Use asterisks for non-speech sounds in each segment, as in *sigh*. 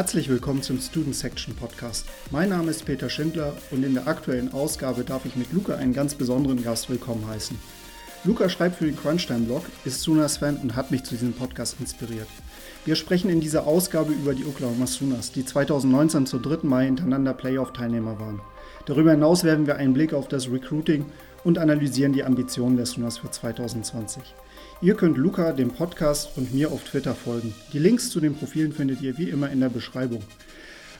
Herzlich willkommen zum Student Section Podcast. Mein Name ist Peter Schindler und in der aktuellen Ausgabe darf ich mit Luca einen ganz besonderen Gast willkommen heißen. Luca schreibt für den Crunchtime-Blog, ist Sooners-Fan und hat mich zu diesem Podcast inspiriert. Wir sprechen in dieser Ausgabe über die Oklahoma Sooners, die 2019 zur dritten Mal hintereinander Playoff-Teilnehmer waren. Darüber hinaus werfen wir einen Blick auf das Recruiting und analysieren die Ambitionen der Sooners für 2020. Ihr könnt Luca, dem Podcast und mir auf Twitter folgen. Die Links zu den Profilen findet ihr wie immer in der Beschreibung.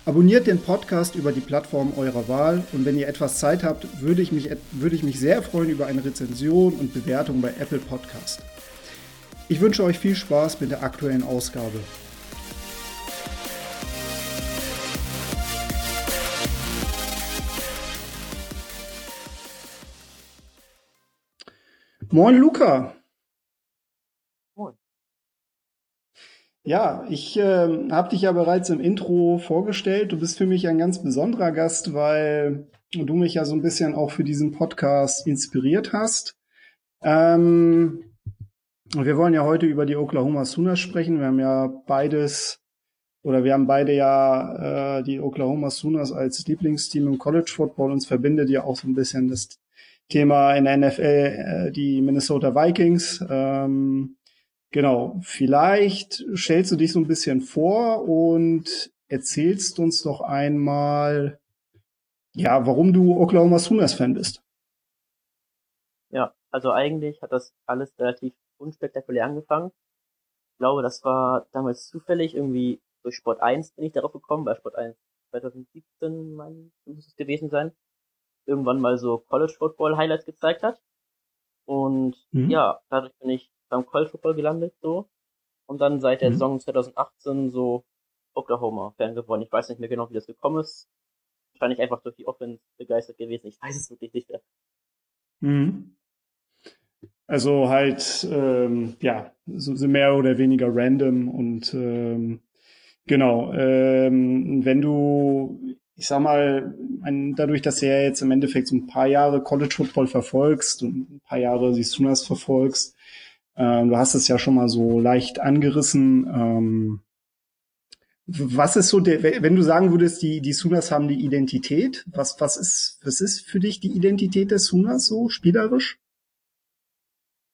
Abonniert den Podcast über die Plattform eurer Wahl und wenn ihr etwas Zeit habt, würde ich mich, würde ich mich sehr freuen über eine Rezension und Bewertung bei Apple Podcast. Ich wünsche euch viel Spaß mit der aktuellen Ausgabe. Moin Luca. Ja, ich äh, habe dich ja bereits im Intro vorgestellt. Du bist für mich ein ganz besonderer Gast, weil du mich ja so ein bisschen auch für diesen Podcast inspiriert hast. Ähm, wir wollen ja heute über die Oklahoma Sooners sprechen. Wir haben ja beides oder wir haben beide ja äh, die Oklahoma Sooners als Lieblingsteam im College Football. Uns verbindet ja auch so ein bisschen das Thema in der NFL äh, die Minnesota Vikings. Ähm, Genau, vielleicht stellst du dich so ein bisschen vor und erzählst uns doch einmal, ja, warum du Oklahoma Sooners Fan bist. Ja, also eigentlich hat das alles relativ unspektakulär angefangen. Ich glaube, das war damals zufällig irgendwie durch Sport 1 bin ich darauf gekommen, bei Sport 1 2017 mein muss es gewesen sein. Irgendwann mal so College Football Highlights gezeigt hat. Und mhm. ja, dadurch bin ich beim College Football gelandet, so. Und dann seit der mhm. Saison 2018 so Oklahoma-Fan geworden. Ich weiß nicht mehr genau, wie das gekommen ist. Wahrscheinlich einfach durch die Offense begeistert gewesen. Ich weiß es wirklich nicht mehr. Mhm. Also halt, ähm, ja, so, so mehr oder weniger random und ähm, genau, ähm, wenn du, ich sag mal, ein, dadurch, dass du ja jetzt im Endeffekt so ein paar Jahre College Football verfolgst und ein paar Jahre die Sooners verfolgst, ähm, du hast es ja schon mal so leicht angerissen. Ähm, was ist so der, wenn du sagen würdest, die, die Sooners haben die Identität, was, was ist, was ist für dich die Identität des Sooners so spielerisch?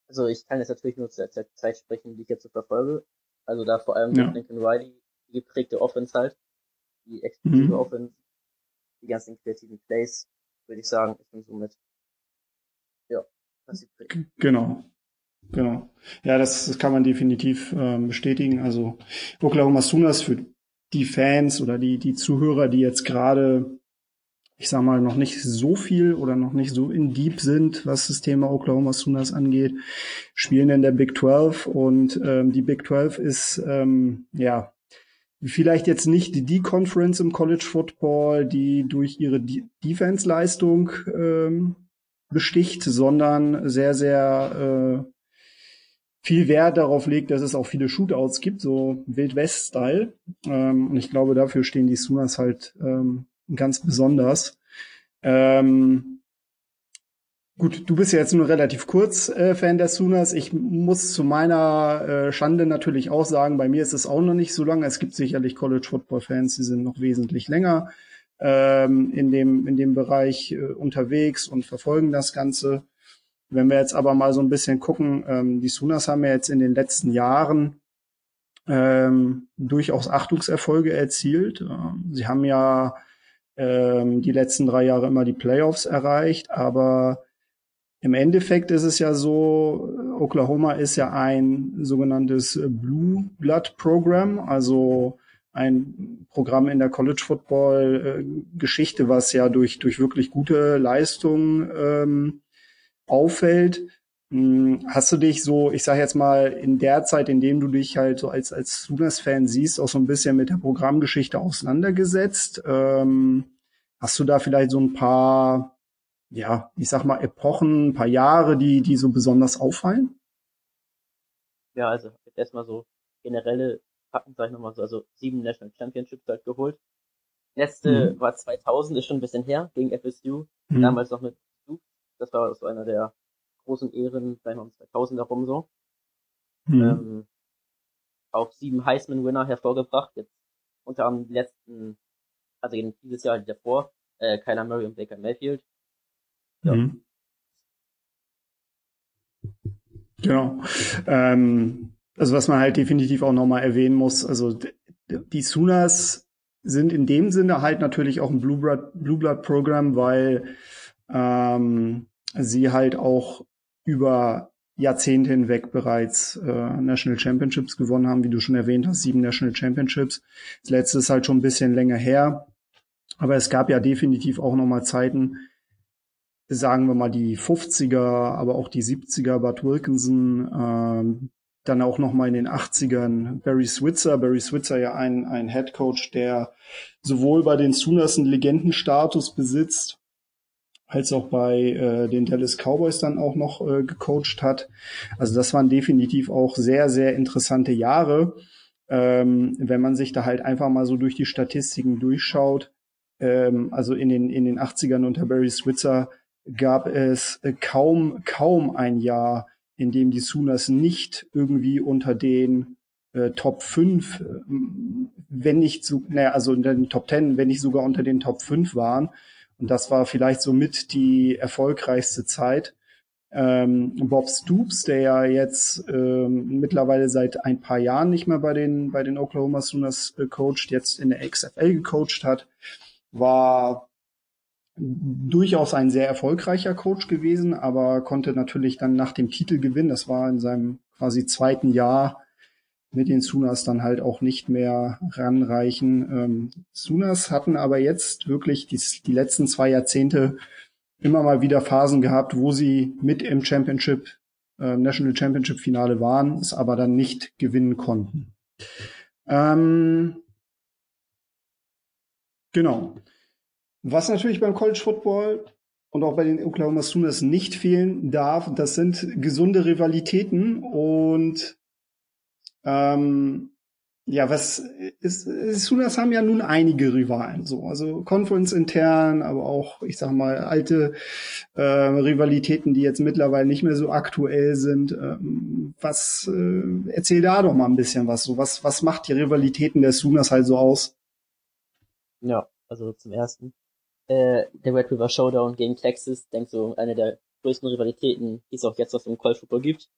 Also ich kann jetzt natürlich nur zu der Zeit sprechen, die ich jetzt so verfolge. Also da vor allem ja. Lincoln Riley, die geprägte Offense halt, die exklusive mhm. Offense, die ganzen kreativen Plays, würde ich sagen, ich bin somit, ja, was sie prägt. Genau. Genau. Ja, das, das kann man definitiv ähm, bestätigen. Also Oklahoma Sooners für die Fans oder die, die Zuhörer, die jetzt gerade, ich sag mal, noch nicht so viel oder noch nicht so in deep sind, was das Thema Oklahoma Sooners angeht, spielen in der Big 12 und ähm, die Big 12 ist, ähm, ja, vielleicht jetzt nicht die Conference im College Football, die durch ihre Defense-Leistung ähm, besticht, sondern sehr, sehr äh, viel Wert darauf legt, dass es auch viele Shootouts gibt, so Wild West-Style. Ähm, und ich glaube, dafür stehen die Sooners halt ähm, ganz besonders. Ähm, gut, du bist ja jetzt nur relativ kurz äh, Fan der Sooners. Ich muss zu meiner äh, Schande natürlich auch sagen, bei mir ist es auch noch nicht so lange. Es gibt sicherlich College Football Fans, die sind noch wesentlich länger ähm, in dem in dem Bereich äh, unterwegs und verfolgen das Ganze. Wenn wir jetzt aber mal so ein bisschen gucken, ähm, die Sunas haben ja jetzt in den letzten Jahren ähm, durchaus Achtungserfolge erzielt. Ähm, sie haben ja ähm, die letzten drei Jahre immer die Playoffs erreicht, aber im Endeffekt ist es ja so, Oklahoma ist ja ein sogenanntes Blue Blood Program, also ein Programm in der College Football äh, Geschichte, was ja durch durch wirklich gute Leistungen ähm, auffällt. Hm, hast du dich so, ich sage jetzt mal, in der Zeit, in dem du dich halt so als, als Sooners-Fan siehst, auch so ein bisschen mit der Programmgeschichte auseinandergesetzt? Ähm, hast du da vielleicht so ein paar, ja, ich sag mal, Epochen, ein paar Jahre, die, die so besonders auffallen? Ja, also erstmal so generelle Fakten, sag ich nochmal so, also sieben National Championships halt geholt. Letzte mhm. war 2000, ist schon ein bisschen her, gegen FSU. Mhm. Damals noch mit das war so einer der großen Ehren, vielleicht um 2000 herum so. Mhm. Ähm, auch sieben Heisman-Winner hervorgebracht. Jetzt unter anderem die letzten, also dieses Jahr davor, äh, Kyler Murray und Baker Mayfield. Ja. Mhm. Genau. Ähm, also was man halt definitiv auch nochmal erwähnen muss, also die Sunas sind in dem Sinne halt natürlich auch ein Blue Blood, Blue Blood Programm, weil ähm, sie halt auch über Jahrzehnte hinweg bereits äh, National Championships gewonnen haben, wie du schon erwähnt hast, sieben National Championships. Das letzte ist halt schon ein bisschen länger her, aber es gab ja definitiv auch nochmal Zeiten, sagen wir mal die 50er, aber auch die 70er, Bud Wilkinson, ähm, dann auch noch mal in den 80ern Barry Switzer. Barry Switzer ja ein, ein Head Coach, der sowohl bei den Sooners einen Legendenstatus besitzt, als auch bei äh, den Dallas Cowboys dann auch noch äh, gecoacht hat. Also das waren definitiv auch sehr, sehr interessante Jahre. Ähm, wenn man sich da halt einfach mal so durch die Statistiken durchschaut. Ähm, also in den, in den 80ern unter Barry Switzer gab es äh, kaum, kaum ein Jahr, in dem die Sooners nicht irgendwie unter den äh, Top 5, äh, wenn nicht so, naja, also in den Top 10, wenn nicht sogar unter den Top 5 waren. Und das war vielleicht somit die erfolgreichste Zeit. Ähm, Bob Stoops, der ja jetzt ähm, mittlerweile seit ein paar Jahren nicht mehr bei den, bei den Oklahoma Sooners äh, coacht, jetzt in der XFL gecoacht hat, war durchaus ein sehr erfolgreicher Coach gewesen, aber konnte natürlich dann nach dem Titel gewinnen. Das war in seinem quasi zweiten Jahr mit den Sunas dann halt auch nicht mehr ranreichen. Ähm, Sunas hatten aber jetzt wirklich die, die letzten zwei Jahrzehnte immer mal wieder Phasen gehabt, wo sie mit im Championship, äh, National Championship Finale waren, es aber dann nicht gewinnen konnten. Ähm, genau. Was natürlich beim College Football und auch bei den Oklahoma Sooners nicht fehlen darf, das sind gesunde Rivalitäten und ähm, ja, was ist, Sooners haben ja nun einige Rivalen, so, also Conference intern, aber auch, ich sag mal, alte äh, Rivalitäten, die jetzt mittlerweile nicht mehr so aktuell sind. Ähm, was äh, erzähl da doch mal ein bisschen was, so was, was macht die Rivalitäten der Sooners halt so aus? Ja, also zum ersten äh, der Red River Showdown gegen Texas, denk so eine der größten Rivalitäten, die es auch jetzt auf dem College Football gibt.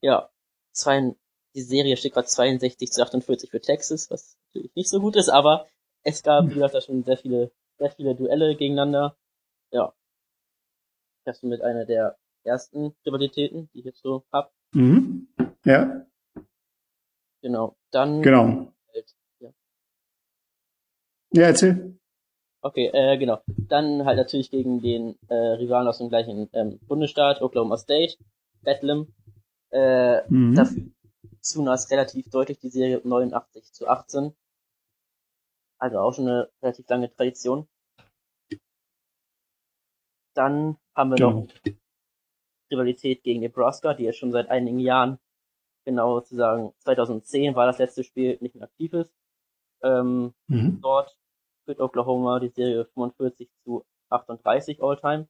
Ja, zwei, die Serie steht gerade 62 zu 48 für Texas, was natürlich nicht so gut ist, aber es gab, wie gesagt, da schon sehr viele, sehr viele Duelle gegeneinander. Ja. Das ist mit einer der ersten Rivalitäten, die ich jetzt so hab. Mhm. Ja. Genau. Dann. Genau. Halt, ja. ja, erzähl. Okay, äh, genau. Dann halt natürlich gegen den äh, Rivalen aus dem gleichen ähm, Bundesstaat, Oklahoma State, Bedlam. Äh, mhm. Dafür Sunas relativ deutlich die Serie 89 zu 18. Also auch schon eine relativ lange Tradition. Dann haben wir genau. noch Rivalität gegen Nebraska, die jetzt schon seit einigen Jahren, genau zu sagen, 2010 war das letzte Spiel, nicht mehr aktiv ist. Ähm, mhm. Dort führt Oklahoma die Serie 45 zu 38 All-Time.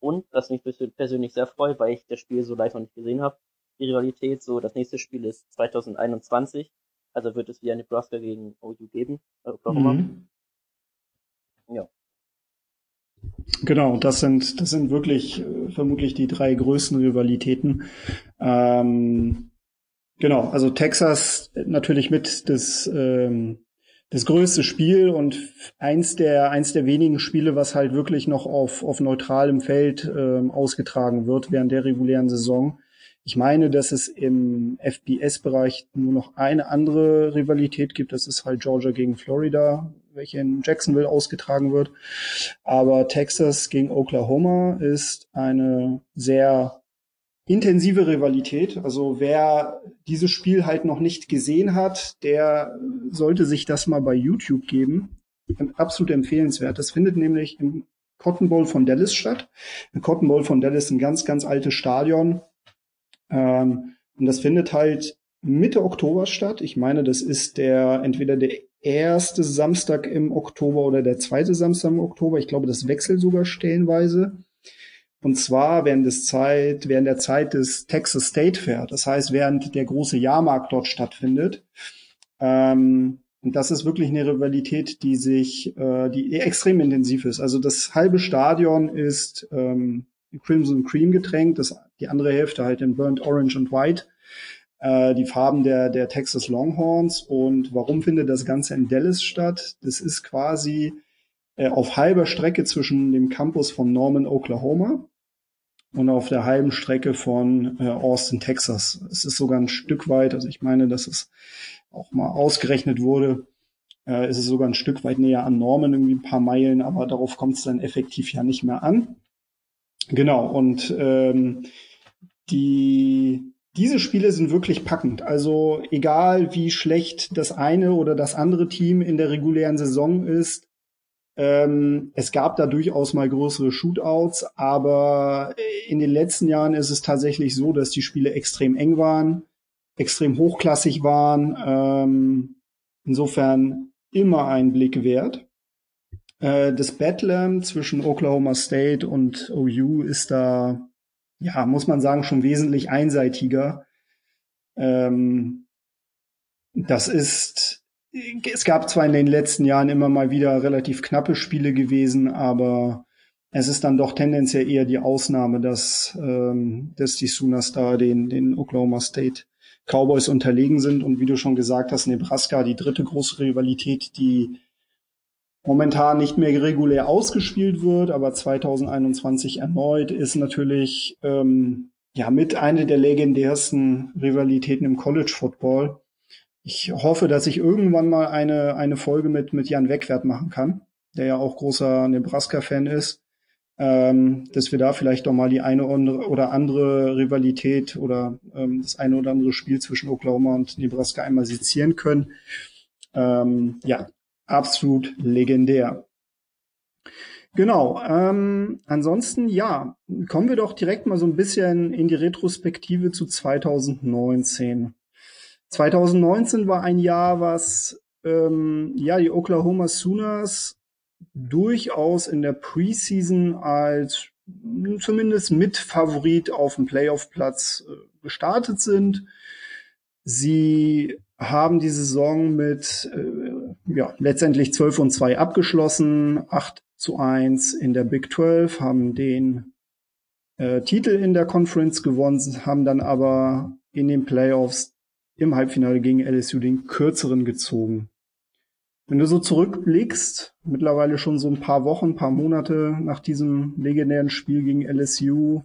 Und, was mich persönlich sehr freut, weil ich das Spiel so live noch nicht gesehen habe, die Rivalität, so das nächste Spiel ist 2021. Also wird es wieder Nebraska gegen OU geben, äh, Oklahoma. Mhm. Ja. Genau, das sind, das sind wirklich äh, vermutlich die drei größten Rivalitäten. Ähm, genau, also Texas natürlich mit das ähm, das größte Spiel und eins der eins der wenigen Spiele, was halt wirklich noch auf auf neutralem Feld ähm, ausgetragen wird während der regulären Saison. Ich meine, dass es im FBS-Bereich nur noch eine andere Rivalität gibt. Das ist halt Georgia gegen Florida, welche in Jacksonville ausgetragen wird. Aber Texas gegen Oklahoma ist eine sehr intensive Rivalität. Also wer dieses Spiel halt noch nicht gesehen hat, der sollte sich das mal bei YouTube geben. Absolut empfehlenswert. Das findet nämlich im Cotton Bowl von Dallas statt. Der Cotton Bowl von Dallas ist ein ganz, ganz altes Stadion. Ähm, und das findet halt Mitte Oktober statt. Ich meine, das ist der entweder der erste Samstag im Oktober oder der zweite Samstag im Oktober. Ich glaube, das wechselt sogar stellenweise. Und zwar während des Zeit, während der Zeit des Texas State Fair. Das heißt, während der große Jahrmarkt dort stattfindet. Ähm, Und das ist wirklich eine Rivalität, die sich, äh, die extrem intensiv ist. Also das halbe Stadion ist ähm, Crimson Cream getränkt, das, die andere Hälfte halt in Burnt Orange und White, äh, die Farben der, der Texas Longhorns. Und warum findet das Ganze in Dallas statt? Das ist quasi äh, auf halber Strecke zwischen dem Campus von Norman, Oklahoma und auf der halben Strecke von äh, Austin, Texas. Es ist sogar ein Stück weit, also ich meine, dass es auch mal ausgerechnet wurde, äh, ist es sogar ein Stück weit näher an Norman, irgendwie ein paar Meilen, aber darauf kommt es dann effektiv ja nicht mehr an. Genau, und ähm, die diese Spiele sind wirklich packend. Also egal wie schlecht das eine oder das andere Team in der regulären Saison ist, ähm, es gab da durchaus mal größere Shootouts, aber in den letzten Jahren ist es tatsächlich so, dass die Spiele extrem eng waren extrem hochklassig waren. Ähm, insofern immer ein Blick wert. Äh, das Battle zwischen Oklahoma State und OU ist da, ja, muss man sagen, schon wesentlich einseitiger. Ähm, das ist, es gab zwar in den letzten Jahren immer mal wieder relativ knappe Spiele gewesen, aber es ist dann doch tendenziell eher die Ausnahme, dass, ähm, dass die Sooners da den, den Oklahoma State Cowboys unterlegen sind und wie du schon gesagt hast, Nebraska die dritte große Rivalität, die momentan nicht mehr regulär ausgespielt wird, aber 2021 erneut ist natürlich ähm, ja mit eine der legendärsten Rivalitäten im College Football. Ich hoffe, dass ich irgendwann mal eine eine Folge mit mit Jan Wegwert machen kann, der ja auch großer Nebraska-Fan ist ähm, dass wir da vielleicht doch mal die eine oder andere Rivalität oder ähm, das eine oder andere Spiel zwischen Oklahoma und Nebraska einmal sezieren können. Ähm, ja, absolut legendär. Genau. Ähm, ansonsten, ja, kommen wir doch direkt mal so ein bisschen in die Retrospektive zu 2019. 2019 war ein Jahr, was ähm, ja die Oklahoma Sooners durchaus in der Preseason als zumindest Mitfavorit auf dem Playoff-Platz äh, gestartet sind. Sie haben die Saison mit äh, ja, letztendlich 12 und 2 abgeschlossen, 8 zu 1 in der Big 12, haben den äh, Titel in der Conference gewonnen, haben dann aber in den Playoffs im Halbfinale gegen LSU den kürzeren gezogen. Wenn du so zurückblickst, mittlerweile schon so ein paar Wochen, paar Monate nach diesem legendären Spiel gegen LSU,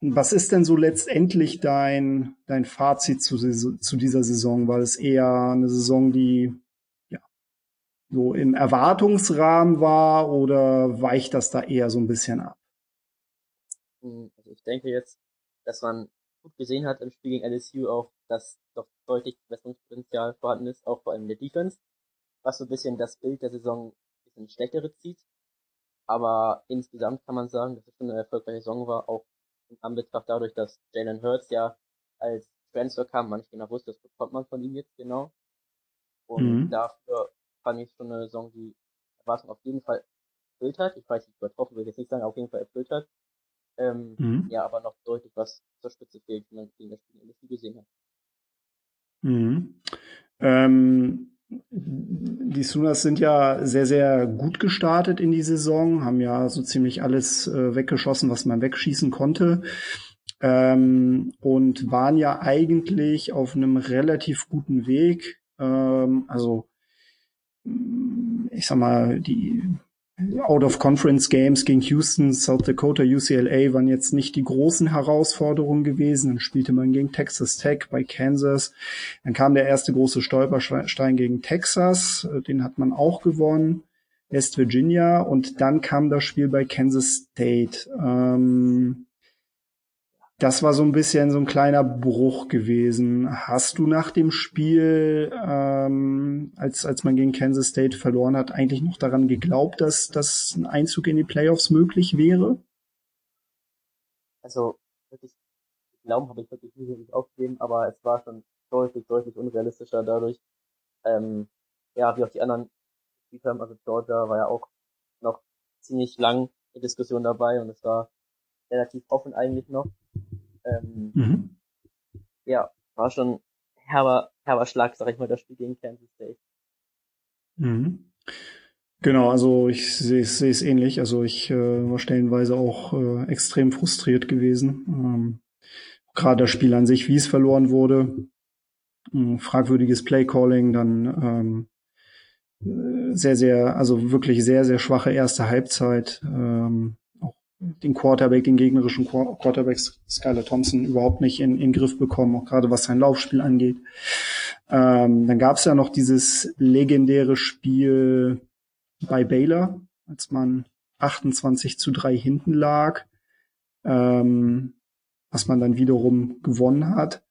was ist denn so letztendlich dein, dein Fazit zu, zu dieser Saison? War es eher eine Saison, die ja, so im Erwartungsrahmen war oder weicht das da eher so ein bisschen ab? Hm, also ich denke jetzt, dass man gut gesehen hat im Spiel gegen LSU auch, dass doch deutlich Besserungspotenzial vorhanden ist, auch vor allem in der Defense was so ein bisschen das Bild der Saison ein bisschen schlechtere zieht. Aber insgesamt kann man sagen, dass es schon eine erfolgreiche Saison war, auch in Anbetracht dadurch, dass Jalen Hurts ja als Transfer kam, man nicht genau wusste, das bekommt man von ihm jetzt genau. Und mhm. dafür fand ich schon eine Saison, die Erwartung auf jeden Fall erfüllt hat. Ich weiß nicht, übertroffen will ich jetzt nicht sagen, auf jeden Fall erfüllt hat. Ähm, mhm. Ja, aber noch deutlich was zur Spitze fehlt, wie man gegen das Spiel gesehen hat. Mhm. Ähm, die Sooners sind ja sehr, sehr gut gestartet in die Saison, haben ja so ziemlich alles äh, weggeschossen, was man wegschießen konnte. Ähm, und waren ja eigentlich auf einem relativ guten Weg. Ähm, also ich sag mal, die Out-of-Conference-Games gegen Houston, South Dakota, UCLA waren jetzt nicht die großen Herausforderungen gewesen. Dann spielte man gegen Texas Tech bei Kansas. Dann kam der erste große Stolperstein gegen Texas. Den hat man auch gewonnen. West Virginia. Und dann kam das Spiel bei Kansas State. Ähm, das war so ein bisschen so ein kleiner Bruch gewesen. Hast du nach dem Spiel, ähm, als, als man gegen Kansas State verloren hat, eigentlich noch daran geglaubt, dass, dass ein Einzug in die Playoffs möglich wäre? Also, wirklich, glauben habe ich wirklich nicht aufgegeben, aber es war schon deutlich, deutlich unrealistischer dadurch. Ähm, ja, wie auch die anderen gespielt also Georgia war ja auch noch ziemlich lang in Diskussion dabei und es war relativ offen eigentlich noch. Ähm, mhm. Ja, war schon herber, herber Schlag, sag ich mal, das Spiel gegen Kansas State. Mhm. Genau, also ich sehe es ähnlich. Also ich äh, war stellenweise auch äh, extrem frustriert gewesen. Ähm, Gerade das Spiel an sich, wie es verloren wurde. Ähm, fragwürdiges Playcalling, dann ähm, sehr, sehr, also wirklich sehr, sehr schwache erste Halbzeit. Ähm, den Quarterback, den gegnerischen Quarterback Skylar Thompson überhaupt nicht in, in Griff bekommen, auch gerade was sein Laufspiel angeht. Ähm, dann gab es ja noch dieses legendäre Spiel bei Baylor, als man 28 zu 3 hinten lag, ähm, was man dann wiederum gewonnen hat.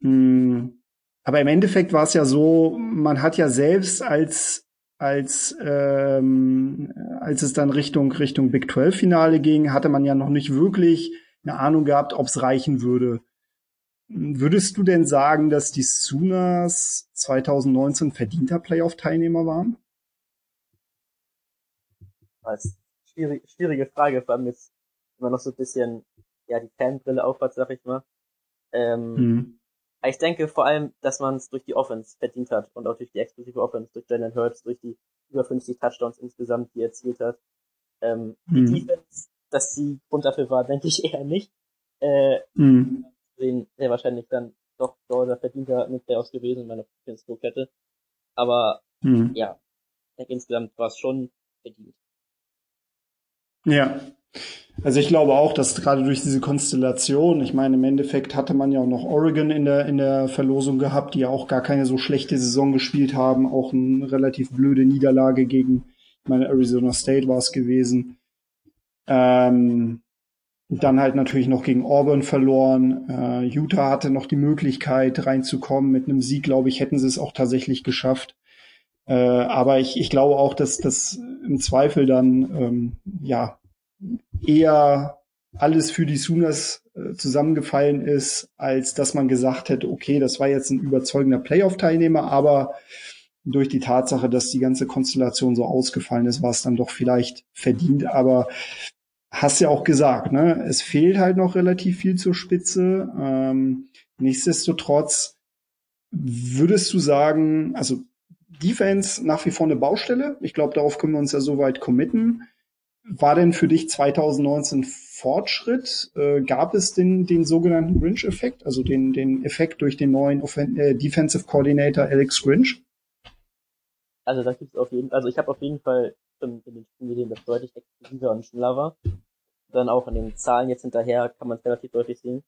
Hm, aber im Endeffekt war es ja so, man hat ja selbst als als ähm, als es dann Richtung Richtung Big 12 Finale ging, hatte man ja noch nicht wirklich eine Ahnung gehabt, ob es reichen würde. Würdest du denn sagen, dass die Sooners 2019 verdienter Playoff-Teilnehmer waren? als schwierig, schwierige Frage, vor allem jetzt immer noch so ein bisschen, ja, die Fanbrille aufhat, sag ich mal. Ähm, mhm. Ich denke vor allem, dass man es durch die Offense verdient hat und auch durch die exklusive Offense, durch Jalen Hurts, durch die über 50 Touchdowns insgesamt, die er erzielt hat. Ähm, mhm. Die Defense, dass sie Grund dafür war, *laughs* denke ich eher nicht. Äh, mhm. Sehen sehr wahrscheinlich dann doch Georgia verdienter in den Playoffs gewesen, meine Defense hätte. Aber mhm. ja, ich denke insgesamt war es schon verdient. Ja. Also ich glaube auch, dass gerade durch diese Konstellation, ich meine, im Endeffekt hatte man ja auch noch Oregon in der, in der Verlosung gehabt, die ja auch gar keine so schlechte Saison gespielt haben, auch eine relativ blöde Niederlage gegen, ich meine, Arizona State war es gewesen. Ähm, dann halt natürlich noch gegen Auburn verloren. Äh, Utah hatte noch die Möglichkeit reinzukommen. Mit einem Sieg, glaube ich, hätten sie es auch tatsächlich geschafft. Äh, aber ich, ich glaube auch, dass das im Zweifel dann ähm, ja eher alles für die Sooners äh, zusammengefallen ist, als dass man gesagt hätte, okay, das war jetzt ein überzeugender Playoff-Teilnehmer, aber durch die Tatsache, dass die ganze Konstellation so ausgefallen ist, war es dann doch vielleicht verdient. Aber hast ja auch gesagt, ne, es fehlt halt noch relativ viel zur Spitze. Ähm, nichtsdestotrotz würdest du sagen, also Defense nach wie vor eine Baustelle. Ich glaube, darauf können wir uns ja soweit committen. War denn für dich 2019 Fortschritt? Äh, gab es den, den sogenannten Grinch-Effekt, also den, den Effekt durch den neuen Offen äh, Defensive Coordinator Alex Grinch? Also da gibt's auf jeden also ich habe auf jeden Fall in den Spielen gesehen, dass deutlich exklusiver und schneller war. Dann auch in den Zahlen jetzt hinterher kann man es relativ deutlich sehen.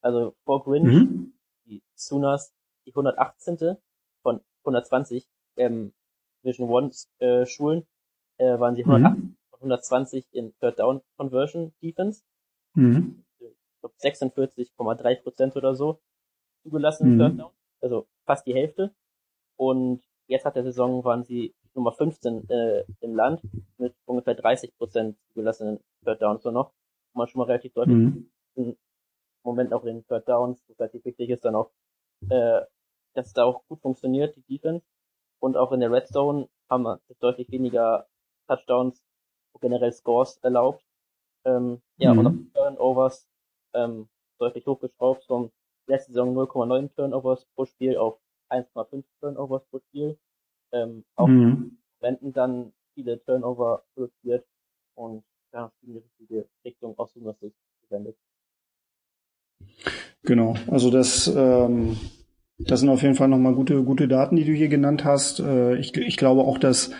Also vor Grinch, mhm. die Sooners, die 118. von 120 ähm, Division One äh, Schulen äh, waren sie 108 mhm. 120 in Third Down Conversion Defense. Mhm. Ich glaube 46,3 Prozent oder so zugelassen mhm. Third Down, also fast die Hälfte. Und jetzt hat der Saison waren sie Nummer 15 äh, im Land mit ungefähr 30 Prozent zugelassenen Third Downs so noch. Man schon mal relativ deutlich mhm. im Moment auch in Third Downs, was relativ wichtig ist, dann auch, äh, dass da auch gut funktioniert, die Defense. Und auch in der Red Zone haben wir deutlich weniger Touchdowns, generell Scores erlaubt. Ähm, ja, mhm. und auch Turnovers ähm, deutlich hochgeschraubt vom letzte Saison 0,9 Turnovers pro Spiel auf 1,5 Turnovers pro Spiel. Ähm, auch mhm. Wenden dann viele Turnover produziert und ja, in die richtige Richtung aus unserer Sicht gewendet. Genau, also das ähm, das sind auf jeden Fall nochmal gute, gute Daten, die du hier genannt hast. Äh, ich, ich glaube auch, dass,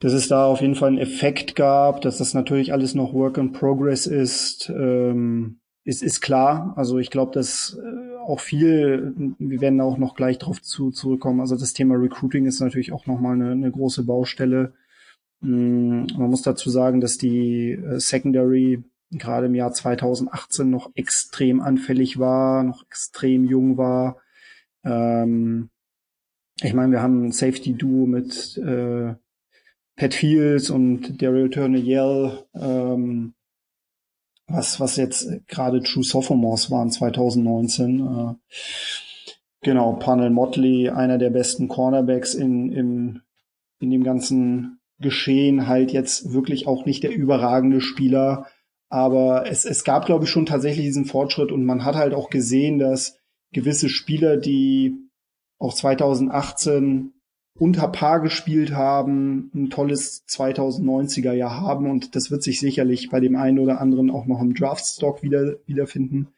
dass es da auf jeden Fall einen Effekt gab, dass das natürlich alles noch Work in Progress ist. Ähm, ist, ist klar. Also ich glaube, dass äh, auch viel, wir werden auch noch gleich drauf zu, zurückkommen. Also das Thema Recruiting ist natürlich auch nochmal eine, eine große Baustelle. Mm, man muss dazu sagen, dass die äh, Secondary gerade im Jahr 2018 noch extrem anfällig war, noch extrem jung war. Ähm, ich meine, wir haben ein Safety-Duo mit äh, Pat Fields und Daryl Turner Yell, ähm, was, was jetzt gerade True Sophomores waren 2019. Äh, genau, Panel Motley, einer der besten Cornerbacks in, im, in dem ganzen Geschehen, halt jetzt wirklich auch nicht der überragende Spieler. Aber es, es gab, glaube ich, schon tatsächlich diesen Fortschritt und man hat halt auch gesehen, dass gewisse Spieler, die auch 2018 unter Paar gespielt haben, ein tolles 2090er Jahr haben und das wird sich sicherlich bei dem einen oder anderen auch noch im Draftstock wieder wiederfinden.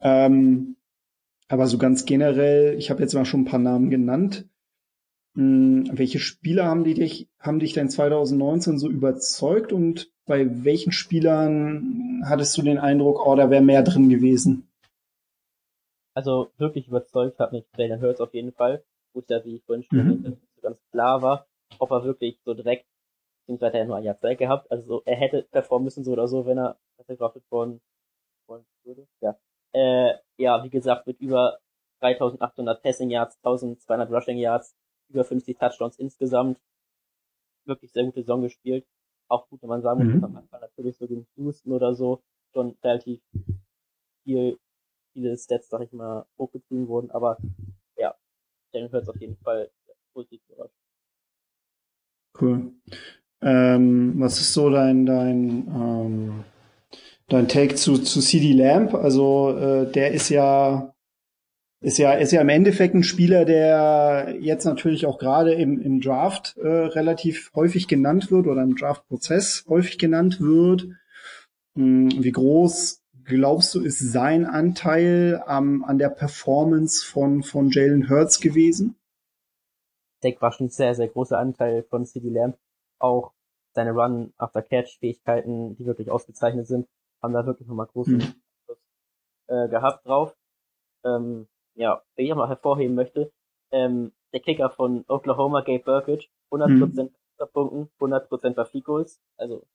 Ähm, aber so ganz generell, ich habe jetzt mal schon ein paar Namen genannt. Hm, welche Spieler haben die dich, haben dich denn 2019 so überzeugt und bei welchen Spielern hattest du den Eindruck, oh, da wäre mehr drin gewesen? Also wirklich überzeugt hat mich Jalen Hurts auf jeden Fall, wo es ja, wie ich vorhin schon mhm. so ganz klar war, ob er wirklich so direkt, beziehungsweise er nur ein Jahr Zeit gehabt, also so, er hätte performen müssen so oder so, wenn er gedraftet worden, worden würde. Ja. Äh, ja, wie gesagt, mit über 3800 Passing Yards, 1200 Rushing Yards, über 50 Touchdowns insgesamt. Wirklich sehr gute Saison gespielt. Auch gut, wenn man sagen muss, mhm. am Anfang natürlich so gegen Houston oder so schon relativ viel, viele Stats, sag ich mal, hochgetrieben wurden, aber ja, Jalen Hurts auf jeden Fall positiv überrascht. Cool. Ähm, was ist so dein, dein, ähm, dein Take zu, zu CD Lamp? Also äh, der ist ja ist ja, ist ja im Endeffekt ein Spieler, der jetzt natürlich auch gerade im, im Draft äh, relativ häufig genannt wird oder im Draft-Prozess häufig genannt wird. Hm, wie groß glaubst du, ist sein Anteil am, an der Performance von, von Jalen Hurts gewesen? Denke, war schon ein sehr, sehr großer Anteil von CD Lamb. Auch seine Run-After-Catch-Fähigkeiten, die wirklich ausgezeichnet sind, haben da wirklich nochmal großen mhm. äh, gehabt drauf. Ähm, ja, wen ich auch mal hervorheben möchte, ähm, der Kicker von Oklahoma, Gabe Burkett, 100% mhm. Punkten, 100% bei Goals, also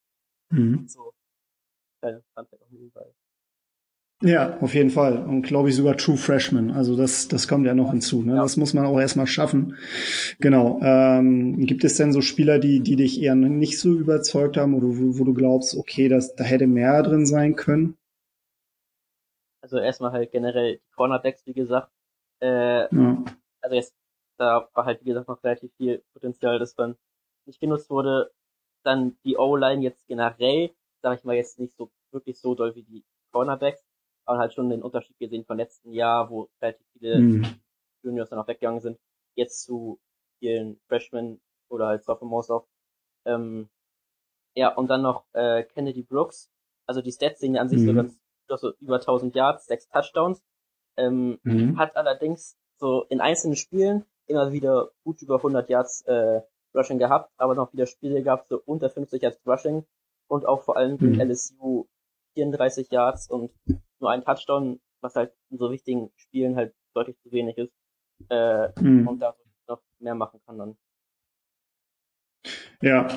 mhm. so kleine Funfact auch nebenbei. Ja, auf jeden Fall. Und glaube ich sogar True Freshman. Also das, das kommt ja noch hinzu. Ne? Ja. Das muss man auch erstmal schaffen. Genau. Ähm, gibt es denn so Spieler, die, die dich eher nicht so überzeugt haben oder wo, wo du glaubst, okay, das, da hätte mehr drin sein können? Also erstmal halt generell die Cornerbacks, wie gesagt. Äh, ja. Also jetzt, da war halt, wie gesagt, noch relativ viel Potenzial, das dann nicht genutzt wurde. Dann die O-Line jetzt generell, sag ich mal jetzt nicht so wirklich so doll wie die Cornerbacks, aber halt schon den Unterschied gesehen von letzten Jahr, wo relativ viele mhm. Juniors dann auch weggegangen sind, jetzt zu vielen Freshmen oder halt Sophomores auch. Ähm, ja, und dann noch äh, Kennedy Brooks. Also die Stats sehen an sich mhm. so ganz so über 1000 Yards, sechs Touchdowns. Ähm, mhm. Hat allerdings so in einzelnen Spielen immer wieder gut über 100 Yards äh, Rushing gehabt, aber noch wieder Spiele gehabt, so unter 50 Yards Rushing und auch vor allem gegen mhm. LSU 34 Yards und nur ein Touchdown, was halt in so wichtigen Spielen halt deutlich zu wenig ist. Äh, mhm. Und da noch mehr machen kann dann. Ja,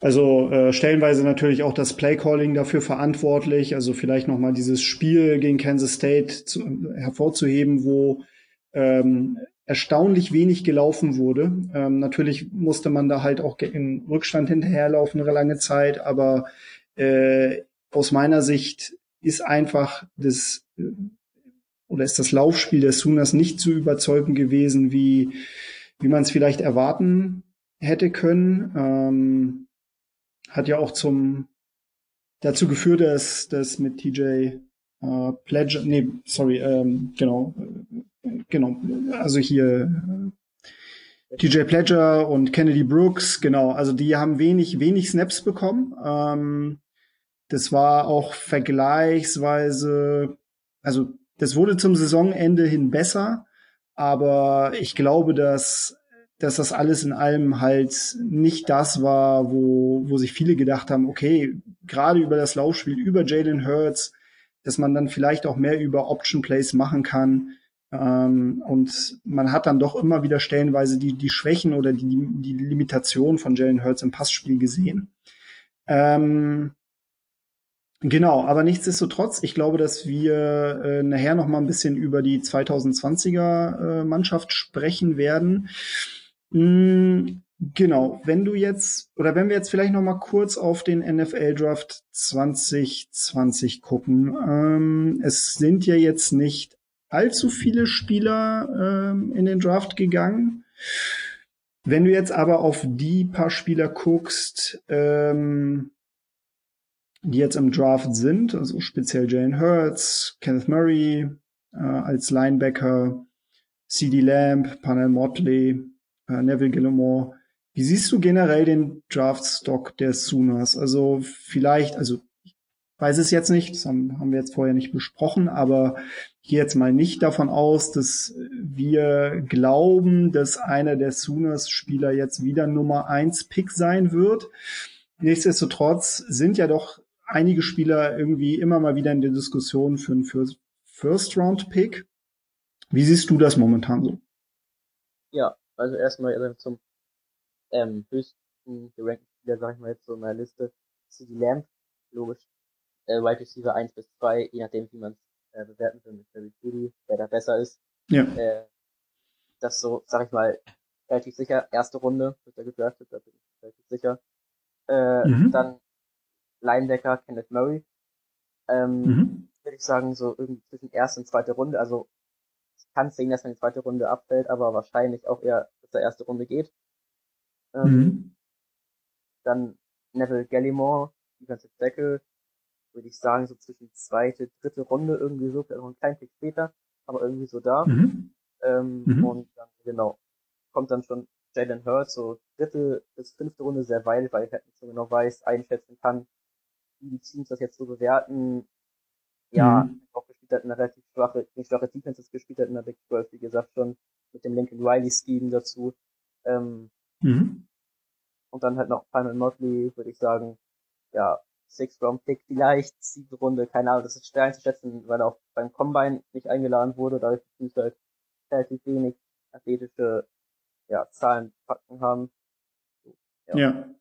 also äh, stellenweise natürlich auch das Playcalling dafür verantwortlich. Also vielleicht nochmal dieses Spiel gegen Kansas State zu, hervorzuheben, wo ähm, erstaunlich wenig gelaufen wurde. Ähm, natürlich musste man da halt auch in Rückstand hinterherlaufen eine lange Zeit, aber äh, aus meiner Sicht ist einfach das äh, oder ist das Laufspiel der Sooners nicht so überzeugend gewesen, wie, wie man es vielleicht erwarten hätte können. Ähm, hat ja auch zum dazu geführt, dass dass mit TJ äh, Pledger, nee, sorry, ähm, genau, äh, genau, also hier äh, TJ Pledger und Kennedy Brooks, genau, also die haben wenig wenig Snaps bekommen. Ähm, das war auch vergleichsweise, also das wurde zum Saisonende hin besser, aber ich glaube, dass dass das alles in allem halt nicht das war, wo, wo sich viele gedacht haben, okay, gerade über das Laufspiel, über Jalen Hurts, dass man dann vielleicht auch mehr über Option Plays machen kann. Ähm, und man hat dann doch immer wieder stellenweise die, die Schwächen oder die, die Limitation von Jalen Hurts im Passspiel gesehen. Ähm, Genau, aber nichtsdestotrotz, ich glaube, dass wir äh, nachher noch mal ein bisschen über die 2020er äh, Mannschaft sprechen werden. Mm, genau, wenn du jetzt, oder wenn wir jetzt vielleicht noch mal kurz auf den NFL Draft 2020 gucken. Ähm, es sind ja jetzt nicht allzu viele Spieler ähm, in den Draft gegangen. Wenn du jetzt aber auf die paar Spieler guckst, ähm, die jetzt im Draft sind, also speziell Jane Hurts, Kenneth Murray, äh, als Linebacker, CD Lamb, Panel Motley, äh, Neville Gillimore. Wie siehst du generell den Draftstock der Sooners? Also vielleicht, also ich weiß es jetzt nicht, das haben, haben wir jetzt vorher nicht besprochen, aber ich gehe jetzt mal nicht davon aus, dass wir glauben, dass einer der Sooners-Spieler jetzt wieder Nummer eins Pick sein wird. Nichtsdestotrotz sind ja doch einige Spieler irgendwie immer mal wieder in der Diskussion für einen First-Round-Pick. Wie siehst du das momentan so? Ja, also erstmal also zum ähm, höchsten gerankten Spieler, sag ich mal jetzt so in meiner Liste, CD Lamb, logisch. Äh, Wide Receiver 1 bis 2, je nachdem, wie man es äh, bewerten will, mit Barry Judy, wer da besser ist. Ja. Äh, das so, sag ich mal, relativ sicher. Erste Runde wird er gedraftet, da bin ich relativ sicher. Äh, mhm. Dann Linebacker Kenneth Murray. Ähm, mhm. Würde ich sagen, so irgendwie zwischen erste und zweite Runde. Also es kann sehen, dass man die zweite Runde abfällt, aber wahrscheinlich auch eher, dass der erste Runde geht. Ähm, mhm. Dann Neville Gallimore, Defensive Tackle, würde ich sagen, so zwischen zweite, dritte Runde irgendwie so, vielleicht noch einen kleinen Tick später, aber irgendwie so da. Mhm. Ähm, mhm. Und dann, genau, kommt dann schon Jalen Hurts, so dritte bis fünfte Runde sehr weit, weil ich halt nicht so genau weiß, einschätzen kann, wie die Teams das jetzt so bewerten. Ja, mhm. auch gespielt hat in einer relativ schwache, nicht schwache Defenses gespielt hat in der Big 12, wie gesagt, schon mit dem Lincoln Riley Scheme dazu. Ähm, mhm. Und dann halt noch Final Motley, würde ich sagen, ja, Six Round Pick vielleicht, siebte Runde, keine Ahnung, das ist schwer einzuschätzen, weil er auch beim Combine nicht eingeladen wurde, dadurch, dass halt relativ wenig athletische ja, Zahlen, Fakten haben. Ja. ja.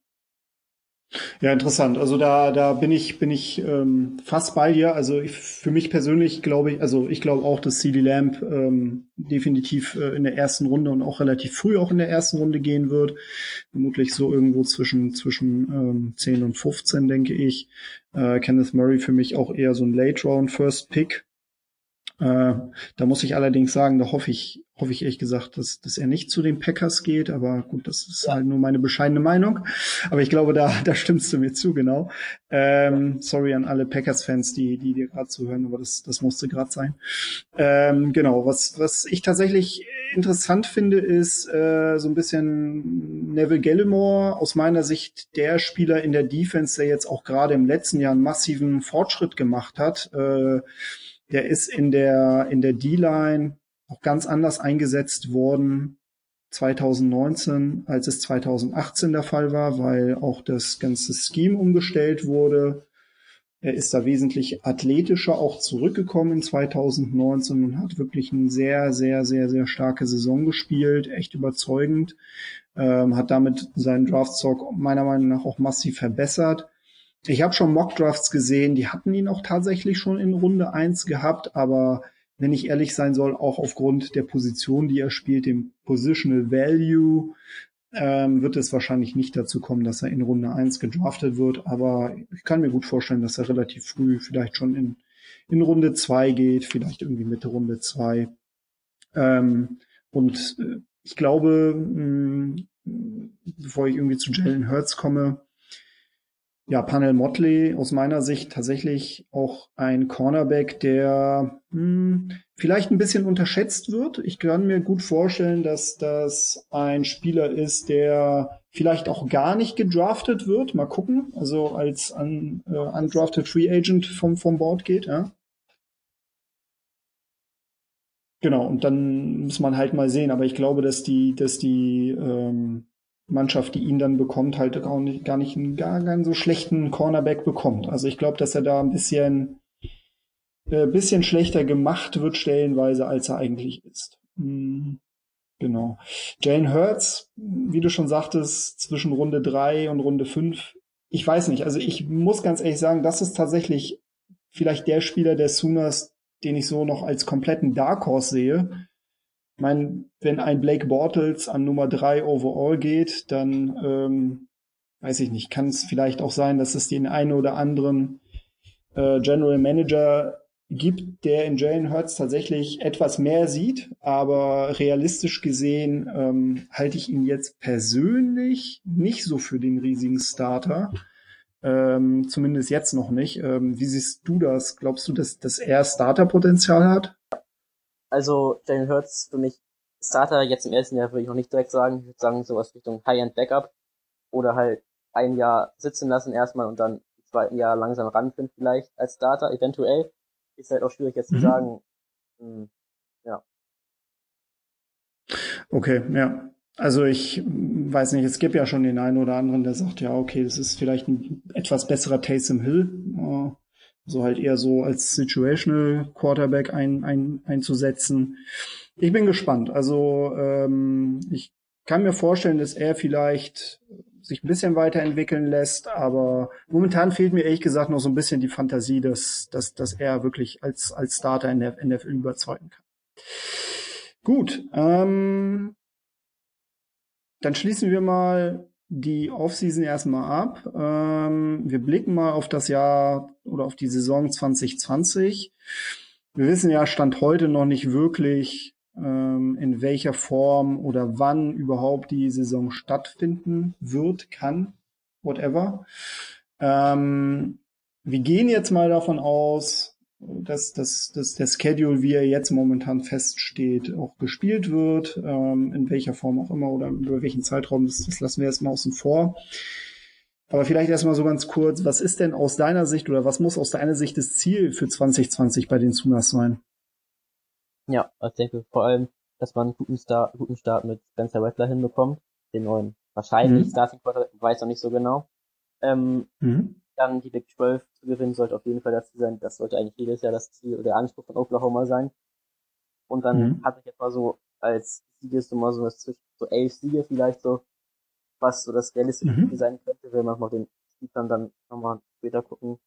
Ja, interessant. Also da, da bin ich, bin ich ähm, fast bei dir. Also ich, für mich persönlich glaube ich, also ich glaube auch, dass CD Lamp ähm, definitiv äh, in der ersten Runde und auch relativ früh auch in der ersten Runde gehen wird. Vermutlich so irgendwo zwischen zwischen ähm, 10 und 15, denke ich. Äh, Kenneth Murray für mich auch eher so ein Late Round First Pick. Äh, da muss ich allerdings sagen, da hoffe ich, hoffe ich ehrlich gesagt, dass, dass er nicht zu den Packers geht. Aber gut, das ist ja. halt nur meine bescheidene Meinung. Aber ich glaube, da, *laughs* da stimmst du mir zu, genau. Ähm, sorry an alle Packers-Fans, die, die dir gerade zuhören, aber das, das musste gerade sein. Ähm, genau, was, was ich tatsächlich interessant finde, ist äh, so ein bisschen Neville Gallimore, aus meiner Sicht der Spieler in der Defense, der jetzt auch gerade im letzten Jahr einen massiven Fortschritt gemacht hat. Äh, der ist in der, in der D-Line auch ganz anders eingesetzt worden 2019, als es 2018 der Fall war, weil auch das ganze Scheme umgestellt wurde. Er ist da wesentlich athletischer auch zurückgekommen in 2019 und hat wirklich eine sehr, sehr, sehr, sehr starke Saison gespielt, echt überzeugend, ähm, hat damit seinen Draftstock meiner Meinung nach auch massiv verbessert. Ich habe schon Mockdrafts gesehen, die hatten ihn auch tatsächlich schon in Runde eins gehabt, aber wenn ich ehrlich sein soll, auch aufgrund der Position, die er spielt, dem Positional Value, ähm, wird es wahrscheinlich nicht dazu kommen, dass er in Runde eins gedraftet wird. Aber ich kann mir gut vorstellen, dass er relativ früh vielleicht schon in, in Runde zwei geht, vielleicht irgendwie Mitte Runde zwei. Ähm, und äh, ich glaube, mh, bevor ich irgendwie zu Jalen Hurts komme, ja, Panel Motley aus meiner Sicht tatsächlich auch ein Cornerback, der hm, vielleicht ein bisschen unterschätzt wird. Ich kann mir gut vorstellen, dass das ein Spieler ist, der vielleicht auch gar nicht gedraftet wird. Mal gucken. Also als un, äh, undrafted Free Agent vom, vom Board geht, ja. Genau, und dann muss man halt mal sehen. Aber ich glaube, dass die, dass die ähm, Mannschaft, die ihn dann bekommt, halt auch nicht, gar nicht einen gar keinen so schlechten Cornerback bekommt. Also ich glaube, dass er da ein bisschen, äh, bisschen schlechter gemacht wird stellenweise, als er eigentlich ist. Mhm. Genau. Jane Hurts, wie du schon sagtest, zwischen Runde drei und Runde fünf. Ich weiß nicht. Also ich muss ganz ehrlich sagen, das ist tatsächlich vielleicht der Spieler der Sooners, den ich so noch als kompletten Dark Horse sehe ich meine, wenn ein Blake Bortles an Nummer drei overall geht, dann ähm, weiß ich nicht, kann es vielleicht auch sein, dass es den einen oder anderen äh, General Manager gibt, der in Jalen Hurts tatsächlich etwas mehr sieht, aber realistisch gesehen ähm, halte ich ihn jetzt persönlich nicht so für den riesigen Starter. Ähm, zumindest jetzt noch nicht. Ähm, wie siehst du das? Glaubst du, dass, dass er Starterpotenzial hat? Also Jalen Hurts für mich Starter jetzt im ersten Jahr würde ich noch nicht direkt sagen. Ich würde sagen sowas Richtung High-End Backup oder halt ein Jahr sitzen lassen erstmal und dann im zweiten Jahr langsam ranfinden vielleicht als Starter eventuell. Ist halt auch schwierig jetzt mhm. zu sagen. Hm, ja. Okay, ja. Also ich weiß nicht, es gibt ja schon den einen oder anderen, der sagt, ja, okay, das ist vielleicht ein etwas besserer Taysom Hill. Äh, so halt eher so als Situational Quarterback ein, ein, einzusetzen. Ich bin gespannt. Also ähm, ich kann mir vorstellen, dass er vielleicht sich ein bisschen weiterentwickeln lässt, aber momentan fehlt mir ehrlich gesagt noch so ein bisschen die Fantasie, dass, dass, dass er wirklich als, als Starter in der NFL überzeugen kann. Gut, ähm, dann schließen wir mal die Offseason erstmal ab. Ähm, wir blicken mal auf das Jahr oder auf die Saison 2020. Wir wissen ja, Stand heute noch nicht wirklich, ähm, in welcher Form oder wann überhaupt die Saison stattfinden wird, kann, whatever. Ähm, wir gehen jetzt mal davon aus, dass, dass, dass der Schedule, wie er jetzt momentan feststeht, auch gespielt wird, ähm, in welcher Form auch immer oder über welchen Zeitraum, das, das lassen wir jetzt mal außen vor. Aber vielleicht erstmal so ganz kurz, was ist denn aus deiner Sicht oder was muss aus deiner Sicht das Ziel für 2020 bei den Sunas sein? Ja, ich denke vor allem, dass man einen guten Start, guten Start mit Spencer Rattler hinbekommt, den neuen wahrscheinlich mhm. Starting Quarter, weiß noch nicht so genau. Ähm, mhm dann die Big 12 zu gewinnen, sollte auf jeden Fall das Ziel sein. Das sollte eigentlich jedes Jahr das Ziel oder der Anspruch von Oklahoma sein. Und dann mhm. hatte ich jetzt mal so als Siegesnummer so was zwischen so elf Siege vielleicht so, was so das realistische mhm. sein könnte, wenn man mal den Spielplan dann nochmal später gucken.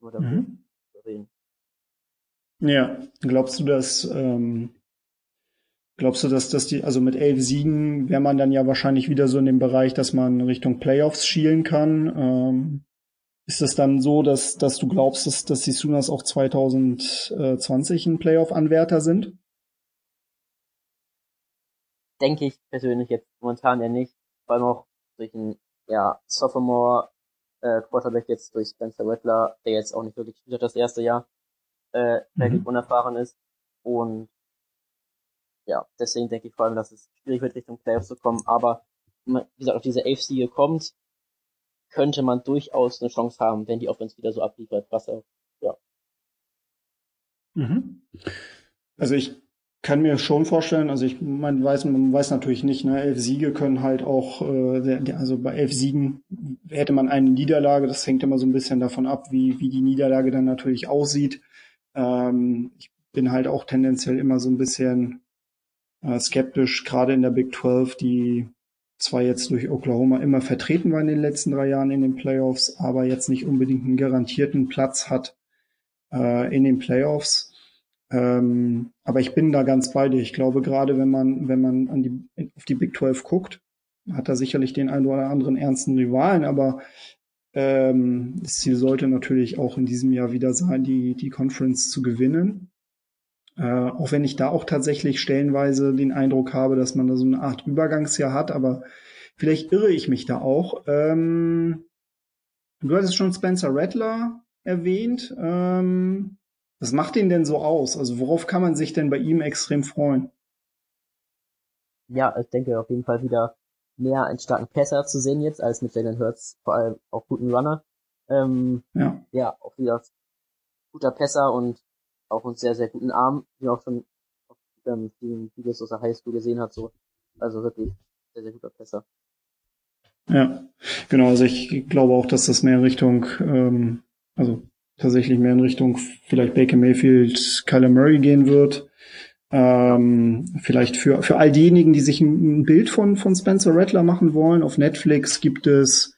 Oder mhm. reden. Ja, glaubst du, dass ähm, Glaubst du, dass, dass die, also mit elf Siegen wäre man dann ja wahrscheinlich wieder so in dem Bereich, dass man Richtung Playoffs schielen kann? Ähm, ist es dann so, dass, dass du glaubst, dass, dass die Sooners auch 2020 ein Playoff-Anwärter sind? Denke ich persönlich jetzt momentan ja nicht. Vor allem auch durch einen ja, Sophomore äh, Quarterback jetzt durch Spencer Rattler, der jetzt auch nicht wirklich hat das erste Jahr, äh, relativ mhm. unerfahren ist. Und ja, deswegen denke ich vor allem, dass es schwierig wird, Richtung Playoffs zu kommen. Aber wie gesagt, auf diese elf kommt, könnte man durchaus eine Chance haben, wenn die Offense wieder so abliefert, was er, ja. Mhm. Also ich kann mir schon vorstellen, also ich man weiß, man weiß natürlich nicht, ne, elf Siege können halt auch, äh, also bei elf Siegen hätte man eine Niederlage, das hängt immer so ein bisschen davon ab, wie, wie die Niederlage dann natürlich aussieht. Ähm, ich bin halt auch tendenziell immer so ein bisschen äh, skeptisch, gerade in der Big 12, die zwar jetzt durch Oklahoma immer vertreten war in den letzten drei Jahren in den Playoffs, aber jetzt nicht unbedingt einen garantierten Platz hat äh, in den Playoffs. Ähm, aber ich bin da ganz bei dir. Ich glaube, gerade wenn man, wenn man an die, auf die Big 12 guckt, hat er sicherlich den einen oder anderen ernsten Rivalen, aber ähm, das Ziel sollte natürlich auch in diesem Jahr wieder sein, die, die Conference zu gewinnen. Äh, auch wenn ich da auch tatsächlich stellenweise den Eindruck habe, dass man da so eine Art Übergangsjahr hat, aber vielleicht irre ich mich da auch. Ähm, du hattest schon Spencer Rattler erwähnt. Ähm, was macht ihn denn so aus? Also worauf kann man sich denn bei ihm extrem freuen? Ja, ich denke auf jeden Fall wieder mehr einen starken Passer zu sehen jetzt als mit Jalen Hurts, vor allem auch guten Runner. Ähm, ja. ja, auch wieder guter Passer und auch einen sehr, sehr guten Arm, wie auch schon auf ähm, vielen Videos aus der Highschool gesehen hat, so. Also wirklich sehr, sehr guter Pässer. Ja, genau, also ich glaube auch, dass das mehr Richtung, ähm, also tatsächlich mehr in Richtung vielleicht Baker Mayfield, Kyler Murray gehen wird. Ähm, vielleicht für, für all diejenigen, die sich ein, Bild von, von Spencer Rattler machen wollen, auf Netflix gibt es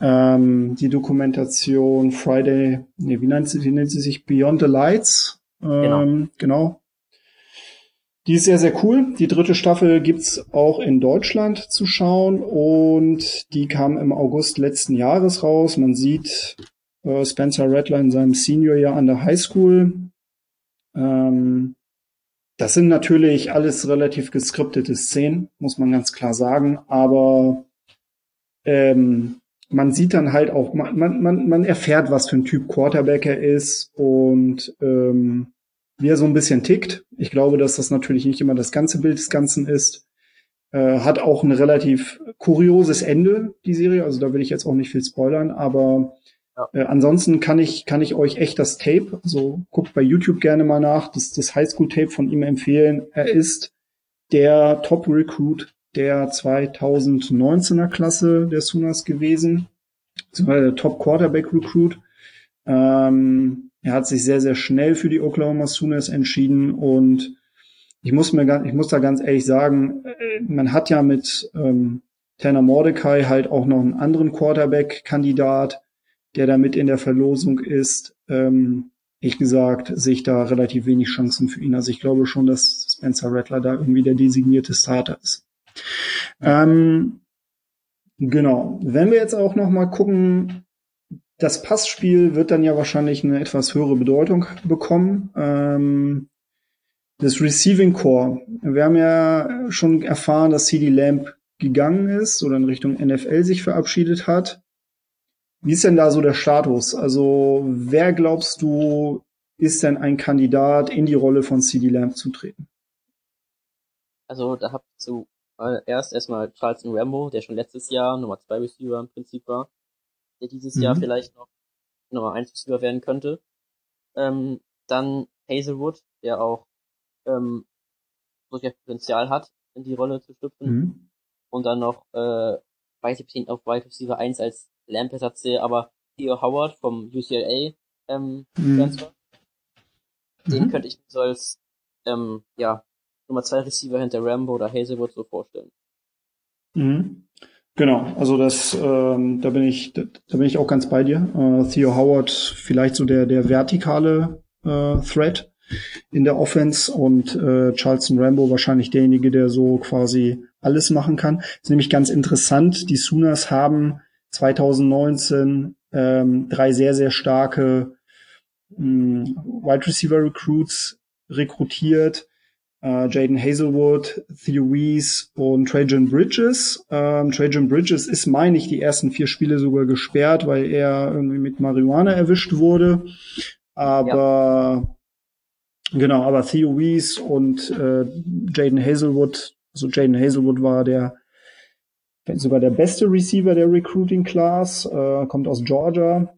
ähm, die Dokumentation Friday, nee, wie nennt sie, wie nennt sie sich? Beyond the Lights. Ähm, genau. Die ist sehr, sehr cool. Die dritte Staffel gibt's auch in Deutschland zu schauen und die kam im August letzten Jahres raus. Man sieht äh, Spencer Rattler in seinem Seniorjahr an der High School. Ähm, das sind natürlich alles relativ geskriptete Szenen, muss man ganz klar sagen, aber ähm, man sieht dann halt auch, man, man, man erfährt, was für ein Typ Quarterback er ist und ähm, wie er so ein bisschen tickt. Ich glaube, dass das natürlich nicht immer das ganze Bild des Ganzen ist. Äh, hat auch ein relativ kurioses Ende, die Serie. Also da will ich jetzt auch nicht viel spoilern, aber ja. äh, ansonsten kann ich, kann ich euch echt das Tape, also guckt bei YouTube gerne mal nach, das, das Highschool-Tape von ihm empfehlen. Er ist der Top-Recruit der 2019er Klasse der Sooners gewesen, der Top-Quarterback-Recruit. Ähm, er hat sich sehr, sehr schnell für die Oklahoma Sooners entschieden und ich muss mir ich muss da ganz ehrlich sagen, man hat ja mit ähm, Tanner Mordecai halt auch noch einen anderen Quarterback-Kandidat, der da mit in der Verlosung ist. Ähm, ich gesagt, sehe ich da relativ wenig Chancen für ihn. Also ich glaube schon, dass Spencer Rattler da irgendwie der designierte Starter ist. Ähm, genau. Wenn wir jetzt auch noch mal gucken, das Passspiel wird dann ja wahrscheinlich eine etwas höhere Bedeutung bekommen. Ähm, das Receiving Core. Wir haben ja schon erfahren, dass CD Lamb gegangen ist oder in Richtung NFL sich verabschiedet hat. Wie ist denn da so der Status? Also wer glaubst du, ist denn ein Kandidat, in die Rolle von CD Lamb zu treten? Also da habt du äh, erst erstmal Charleston Rambo, der schon letztes Jahr Nummer 2 Receiver im Prinzip war, der dieses mhm. Jahr vielleicht noch Nummer 1 Receiver werden könnte. Ähm, dann Hazelwood, der auch ähm, durchaus Potenzial hat, in die Rolle zu schlüpfen. Mhm. Und dann noch, äh, weiß ich, ihn auf Wide Receiver 1 als Lamp-Ersatz sehe, aber Theo Howard vom UCLA ähm, mhm. Transfer. Den mhm. könnte ich mir so als ähm, ja, Nummer 2 Receiver hinter Rambo oder Hazelwood so vorstellen. Mhm. Genau, also das, ähm, da bin ich, da, da bin ich auch ganz bei dir. Äh, Theo Howard vielleicht so der der vertikale äh, Threat in der Offense und äh, Charleston Rambo wahrscheinlich derjenige, der so quasi alles machen kann. ist nämlich ganz interessant. Die Sooners haben 2019 ähm, drei sehr sehr starke mh, hm, Wide Receiver Recruits rekrutiert äh, Jaden Hazelwood, Theo Weiss und Trajan Bridges. Ähm, Trajan Bridges ist, meine ich, die ersten vier Spiele sogar gesperrt, weil er irgendwie mit Marihuana erwischt wurde. Aber ja. genau, aber Theo Weiss und äh, Jaden Hazelwood, also Jaden Hazelwood war der sogar der beste Receiver der Recruiting Class, äh, kommt aus Georgia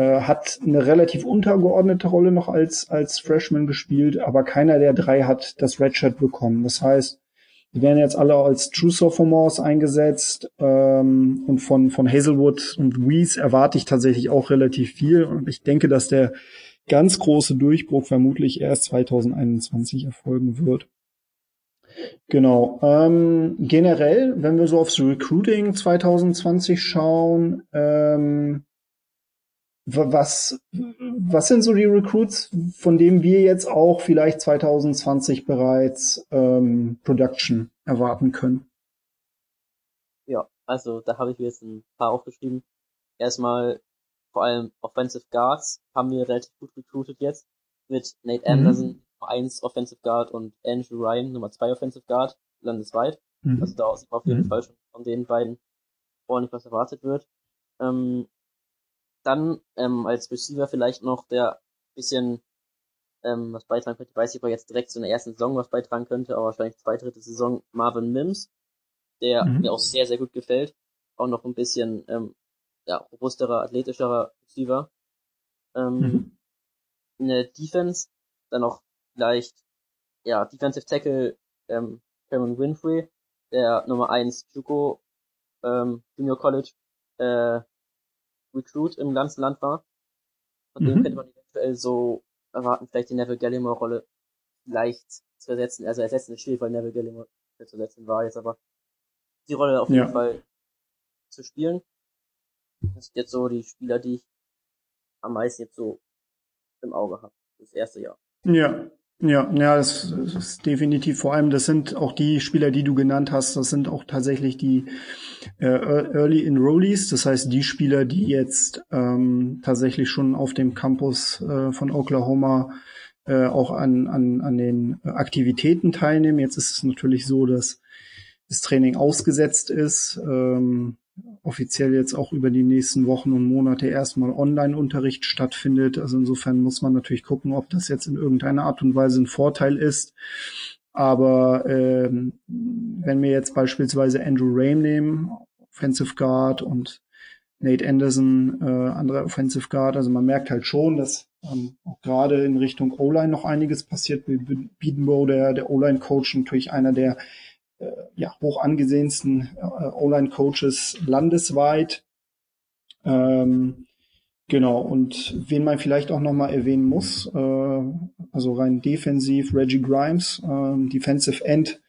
äh, hat eine relativ untergeordnete Rolle noch als, als Freshman gespielt, aber keiner der drei hat das Redshirt bekommen. Das heißt, die werden jetzt alle als True Sophomores eingesetzt ähm, und von, von Hazelwood und Weiss erwarte ich tatsächlich auch relativ viel und ich denke, dass der ganz große Durchbruch vermutlich erst 2021 erfolgen wird. Genau. Ähm, generell, wenn wir so aufs Recruiting 2020 schauen, ähm, was, was sind so die Recruits, von denen wir jetzt auch vielleicht 2020 bereits ähm, Production erwarten können? Ja, also da habe ich mir jetzt ein paar aufgeschrieben. Erstmal vor allem Offensive Guards haben wir relativ gut recruited jetzt mit Nate mhm. Anderson Nummer 1 Offensive Guard und Andrew Ryan Nummer 2 Offensive Guard landesweit. Mhm. Also da sieht man auf jeden mhm. Fall schon von den beiden ordentlich was erwartet wird. Ähm, dann ähm, als Receiver vielleicht noch, der bisschen ähm, was beitragen könnte. Ich weiß nicht, ob er jetzt direkt zu einer ersten Saison was beitragen könnte, aber wahrscheinlich zweite, dritte Saison Marvin Mims, der mhm. mir auch sehr, sehr gut gefällt. Auch noch ein bisschen ähm, ja, robusterer, athletischerer Receiver. Ähm, mhm. Eine Defense, dann noch vielleicht ja, Defensive Tackle ähm, Cameron Winfrey, der Nummer 1 Juco ähm, Junior College äh, Recruit im ganzen Land war. Von mhm. dem könnte man eventuell so erwarten, vielleicht die Neville Gallimore-Rolle leicht zu ersetzen. Also ersetzen ist schwierig, weil Neville Gallimore zu ersetzen war jetzt, aber die Rolle auf jeden ja. Fall zu spielen. Das sind jetzt so die Spieler, die ich am meisten jetzt so im Auge habe. Das erste Jahr. Ja, ja, ja, das, ist definitiv vor allem, das sind auch die Spieler, die du genannt hast, das sind auch tatsächlich die äh, Early Enrollees, das heißt die Spieler, die jetzt ähm, tatsächlich schon auf dem Campus äh, von Oklahoma äh, auch an, an, an den Aktivitäten teilnehmen. Jetzt ist es natürlich so, dass das Training ausgesetzt ist. Ähm, offiziell jetzt auch über die nächsten Wochen und Monate erstmal Online-Unterricht stattfindet. Also insofern muss man natürlich gucken, ob das jetzt in irgendeiner Art und Weise ein Vorteil ist. Aber ähm, wenn wir jetzt beispielsweise Andrew Rame nehmen, Offensive Guard und Nate Anderson, äh, andere Offensive Guard, also man merkt halt schon, dass ähm, auch gerade in Richtung O-Line noch einiges passiert. Biedenbow, der, der O-Line-Coach, natürlich einer der ja, hoch angesehensten äh, O-Line-Coaches landesweit. Ähm, genau, und wen man vielleicht auch nochmal erwähnen muss, äh, also rein defensiv, Reggie Grimes, äh, Defensive End,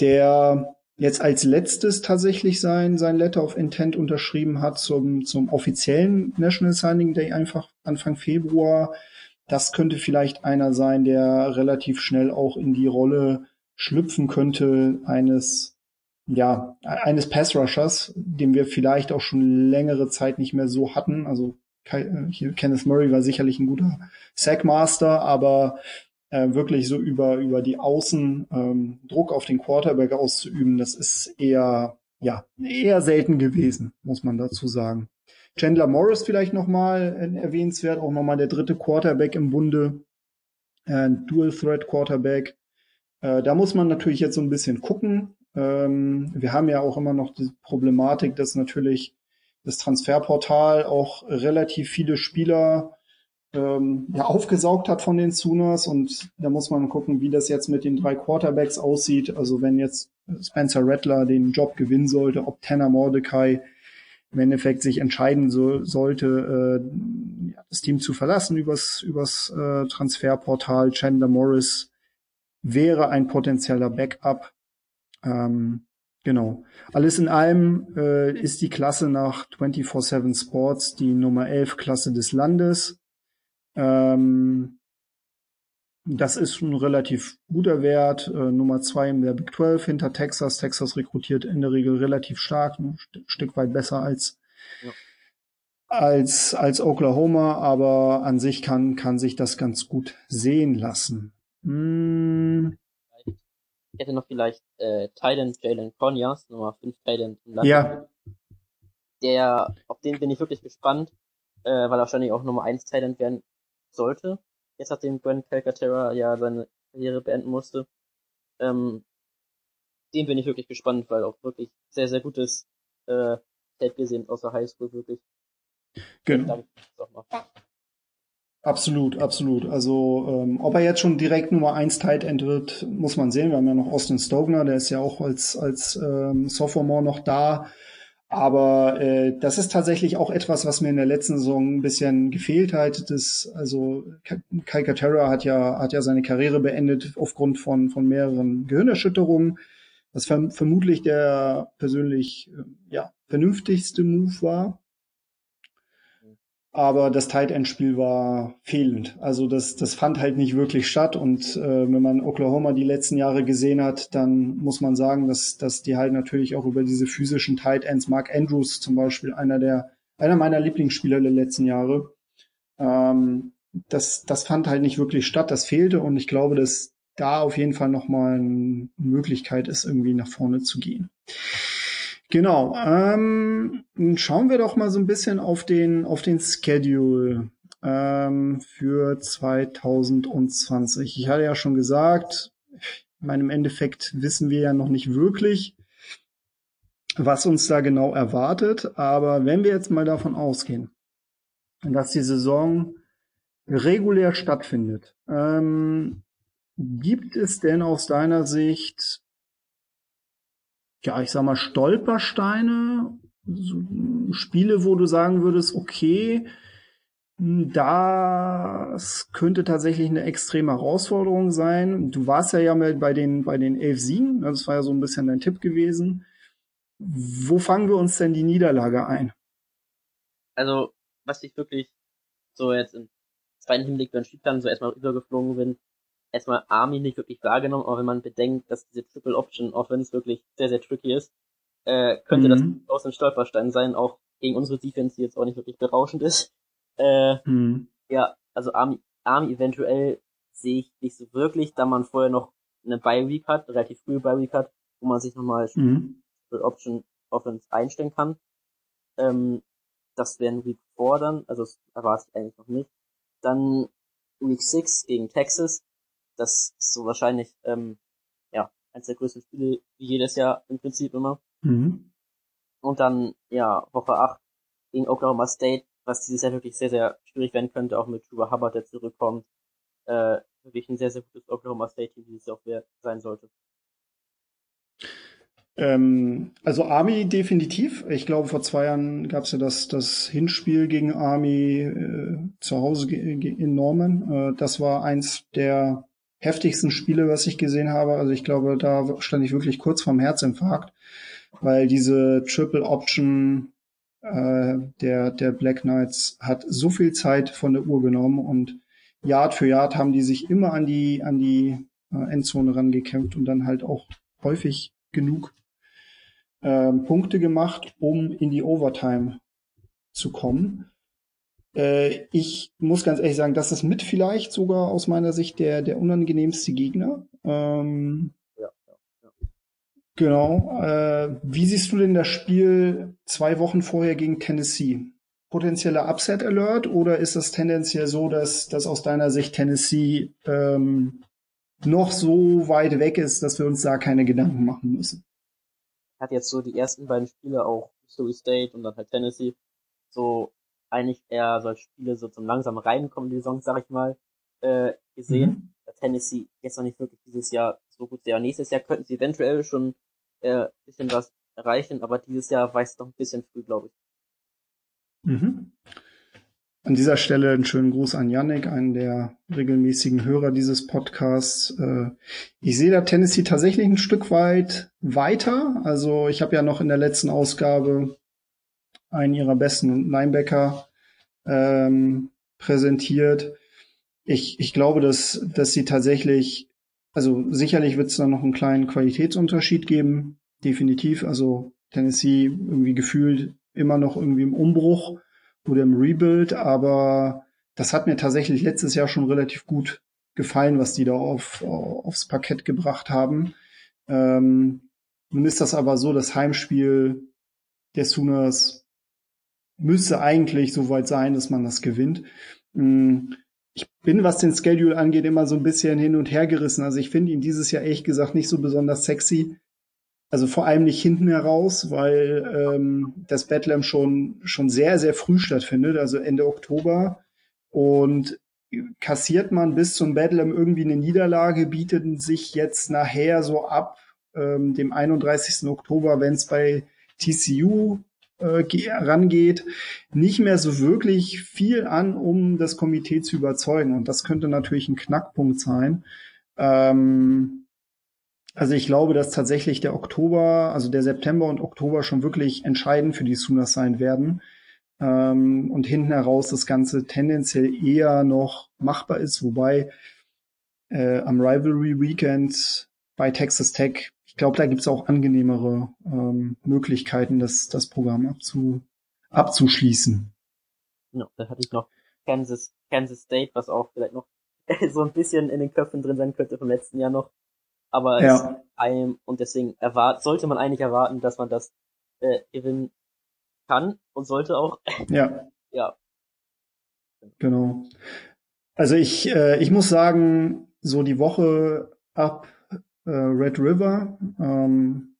der jetzt als letztes tatsächlich sein, sein Letter of Intent unterschrieben hat zum, zum offiziellen National Signing Day einfach Anfang Februar. Das könnte vielleicht einer sein, der relativ schnell auch in die Rolle schlüpfen könnte eines, ja, eines Pass Rushers, den wir vielleicht auch schon längere Zeit nicht mehr so hatten. Also hier Kenneth Murray war sicherlich ein guter Sackmaster, aber äh, wirklich so über, über die Außen ähm, Druck auf den Quarterback auszuüben, das ist eher, ja, eher selten gewesen, muss man dazu sagen. Chandler Morris vielleicht nochmal äh, erwähnenswert, auch nochmal der dritte Quarterback im Bunde, äh, Dual Threat Quarterback. Äh, da muss man natürlich jetzt so ein bisschen gucken. Ähm, wir haben ja auch immer noch die Problematik, dass natürlich das Transferportal auch relativ viele Spieler ähm, ja, aufgesaugt hat von den Sooners und da muss man gucken, wie das jetzt mit den drei Quarterbacks aussieht. Also wenn jetzt Spencer Rattler den Job gewinnen sollte, ob Tanner Mordecai im Endeffekt sich entscheiden so, sollte, äh, das Team zu verlassen übers, übers äh, Transferportal. Chandler Morris wäre ein potenzieller Backup. Ähm, genau. Alles in allem äh, ist die Klasse nach 24-7 Sports die Nummer 11 Klasse des Landes. Ähm, das ist ein relativ guter Wert. Äh, Nummer zwei in der Big 12 hinter Texas. Texas rekrutiert in der Regel relativ stark, ein St Stück weit besser als, ja. als, als Oklahoma, aber an sich kann, kann sich das ganz gut sehen lassen. Hm. Ich hätte noch vielleicht äh, Thailand Jalen Conyers, Nummer 5 Thailand im Land. Ja. Der, auf den bin ich wirklich gespannt, äh, weil er wahrscheinlich auch Nummer 1 Thailand werden sollte. Jetzt nachdem Gwen Calcaterra ja seine Karriere beenden musste. Ähm, den bin ich wirklich gespannt, weil auch wirklich sehr, sehr gutes äh, Tape gesehen aus der Highschool, wirklich. Genau. Absolut, absolut. Also ähm, ob er jetzt schon direkt Nummer 1 Tight End wird, muss man sehen. Wir haben ja noch Austin Stogner, der ist ja auch als, als ähm, Sophomore noch da. Aber äh, das ist tatsächlich auch etwas, was mir in der letzten Saison ein bisschen gefehlt hat. Das, also Kai Katera hat ja, hat ja seine Karriere beendet aufgrund von, von mehreren Gehirnerschütterungen, was verm vermutlich der persönlich äh, ja, vernünftigste Move war aber das Tight End Spiel war fehlend. Also das das fand halt nicht wirklich statt und äh, wenn man Oklahoma die letzten Jahre gesehen hat, dann muss man sagen, dass dass die halt natürlich auch über diese physischen Tight Ends, Mark Andrews zum Beispiel einer der einer meiner Lieblingsspieler der letzten Jahre, ähm, das das fand halt nicht wirklich statt. Das fehlte und ich glaube, dass da auf jeden Fall noch mal eine Möglichkeit ist, irgendwie nach vorne zu gehen. Genau. Ähm, schauen wir doch mal so ein bisschen auf den auf den Schedule ähm, für 2020. Ich hatte ja schon gesagt, in meinem Endeffekt wissen wir ja noch nicht wirklich, was uns da genau erwartet. Aber wenn wir jetzt mal davon ausgehen, dass die Saison regulär stattfindet, ähm, gibt es denn aus deiner Sicht ja, ich sag mal, Stolpersteine, so Spiele, wo du sagen würdest, okay, das könnte tatsächlich eine extreme Herausforderung sein. Du warst ja ja bei den, bei den elf Siegen, das war ja so ein bisschen dein Tipp gewesen. Wo fangen wir uns denn die Niederlage ein? Also, was ich wirklich so jetzt im zweiten Hinblick beim Spielplan so erstmal übergeflogen bin, erstmal Army nicht wirklich wahrgenommen, aber wenn man bedenkt, dass diese Triple Option Offense wirklich sehr, sehr tricky ist, äh, könnte mhm. das aus ein Stolperstein sein, auch gegen unsere Defense, die jetzt auch nicht wirklich berauschend ist. Äh, mhm. Ja, also Army, Army eventuell sehe ich nicht so wirklich, da man vorher noch eine Bye Week hat, relativ frühe Bye Week hat, wo man sich nochmal mhm. Triple Option Offense einstellen kann. Ähm, das wären Week 4 dann, also das erwarte ich eigentlich noch nicht. Dann Week 6 gegen Texas. Das ist so wahrscheinlich, ähm, ja, eines der größten Spiele wie jedes Jahr im Prinzip immer. Mhm. Und dann, ja, Woche 8 gegen Oklahoma State, was dieses Jahr wirklich sehr, sehr schwierig werden könnte, auch mit Truba Hubbard, der zurückkommt. Äh, wirklich ein sehr, sehr gutes Oklahoma State Team, dieses Jahr auch sein sollte. Ähm, also Army definitiv. Ich glaube, vor zwei Jahren gab es ja das, das Hinspiel gegen Army äh, zu Hause in Norman. Äh, das war eins der heftigsten Spiele, was ich gesehen habe. Also ich glaube, da stand ich wirklich kurz vorm Herzinfarkt, weil diese Triple Option äh, der, der Black Knights hat so viel Zeit von der Uhr genommen und Yard für Yard haben die sich immer an die, an die äh, Endzone rangekämpft und dann halt auch häufig genug ähm, Punkte gemacht, um in die Overtime zu kommen. Äh, ich muss ganz ehrlich sagen, das ist mit vielleicht sogar aus meiner Sicht der, der unangenehmste Gegner. Ähm, ja, ja, ja. Genau. Äh, wie siehst du denn das Spiel zwei Wochen vorher gegen Tennessee? Potenzieller Upset Alert oder ist das tendenziell so, dass, dass aus deiner Sicht Tennessee ähm, noch so weit weg ist, dass wir uns da keine Gedanken machen müssen? hat jetzt so die ersten beiden Spiele auch Missouri State und dann halt Tennessee so eigentlich eher so Spiele so zum langsam reinkommen, die Saison, sag ich mal, äh, gesehen. Mhm. Tennessee jetzt noch nicht wirklich dieses Jahr so gut sehr. Nächstes Jahr könnten sie eventuell schon äh, bisschen was erreichen, aber dieses Jahr weiß es noch ein bisschen früh, glaube ich. Mhm. An dieser Stelle einen schönen Gruß an Yannick, einen der regelmäßigen Hörer dieses Podcasts. Äh, ich sehe da Tennessee tatsächlich ein Stück weit weiter. Also ich habe ja noch in der letzten Ausgabe einen ihrer besten Linebacker ähm, präsentiert. Ich, ich glaube, dass, dass sie tatsächlich, also sicherlich wird es da noch einen kleinen Qualitätsunterschied geben, definitiv. Also Tennessee irgendwie gefühlt immer noch irgendwie im Umbruch oder im Rebuild, aber das hat mir tatsächlich letztes Jahr schon relativ gut gefallen, was die da auf, aufs Parkett gebracht haben. Ähm, nun ist das aber so, das Heimspiel der Sooners müsste eigentlich so weit sein, dass man das gewinnt. Mm, ich bin, was den Schedule angeht, immer so ein bisschen hin und her gerissen. Also ich finde ihn dieses Jahr ehrlich gesagt nicht so besonders sexy. Also vor allem nicht hinten heraus, weil ähm, das Bethlehem schon, schon sehr, sehr früh stattfindet, also Ende Oktober. Und kassiert man bis zum Bethlehem irgendwie eine Niederlage, bietet sich jetzt nachher so ab ähm, dem 31. Oktober, wenn es bei TCU rangeht, nicht mehr so wirklich viel an, um das Komitee zu überzeugen. Und das könnte natürlich ein Knackpunkt sein. Ähm, also ich glaube, dass tatsächlich der Oktober, also der September und Oktober schon wirklich entscheidend für die Sooners sein werden. Ähm, und hinten heraus das Ganze tendenziell eher noch machbar ist, wobei äh, am Rivalry Weekend bei Texas Tech, glaube, da gibt's auch angenehmere ähm, Möglichkeiten, das, das Programm abzu, abzuschließen. Ja, da hatte ich noch Kansas, Kansas State, was auch vielleicht noch *laughs* so ein bisschen in den Köpfen drin sein könnte vom letzten Jahr noch aber ja. es einem, und deswegen erwart, sollte man eigentlich erwarten, dass man das äh, gewinnen kann und sollte auch. *laughs* Ja. ja. Genau. Also ich, äh, ich muss sagen, so die Woche ab äh, Red River, ähm,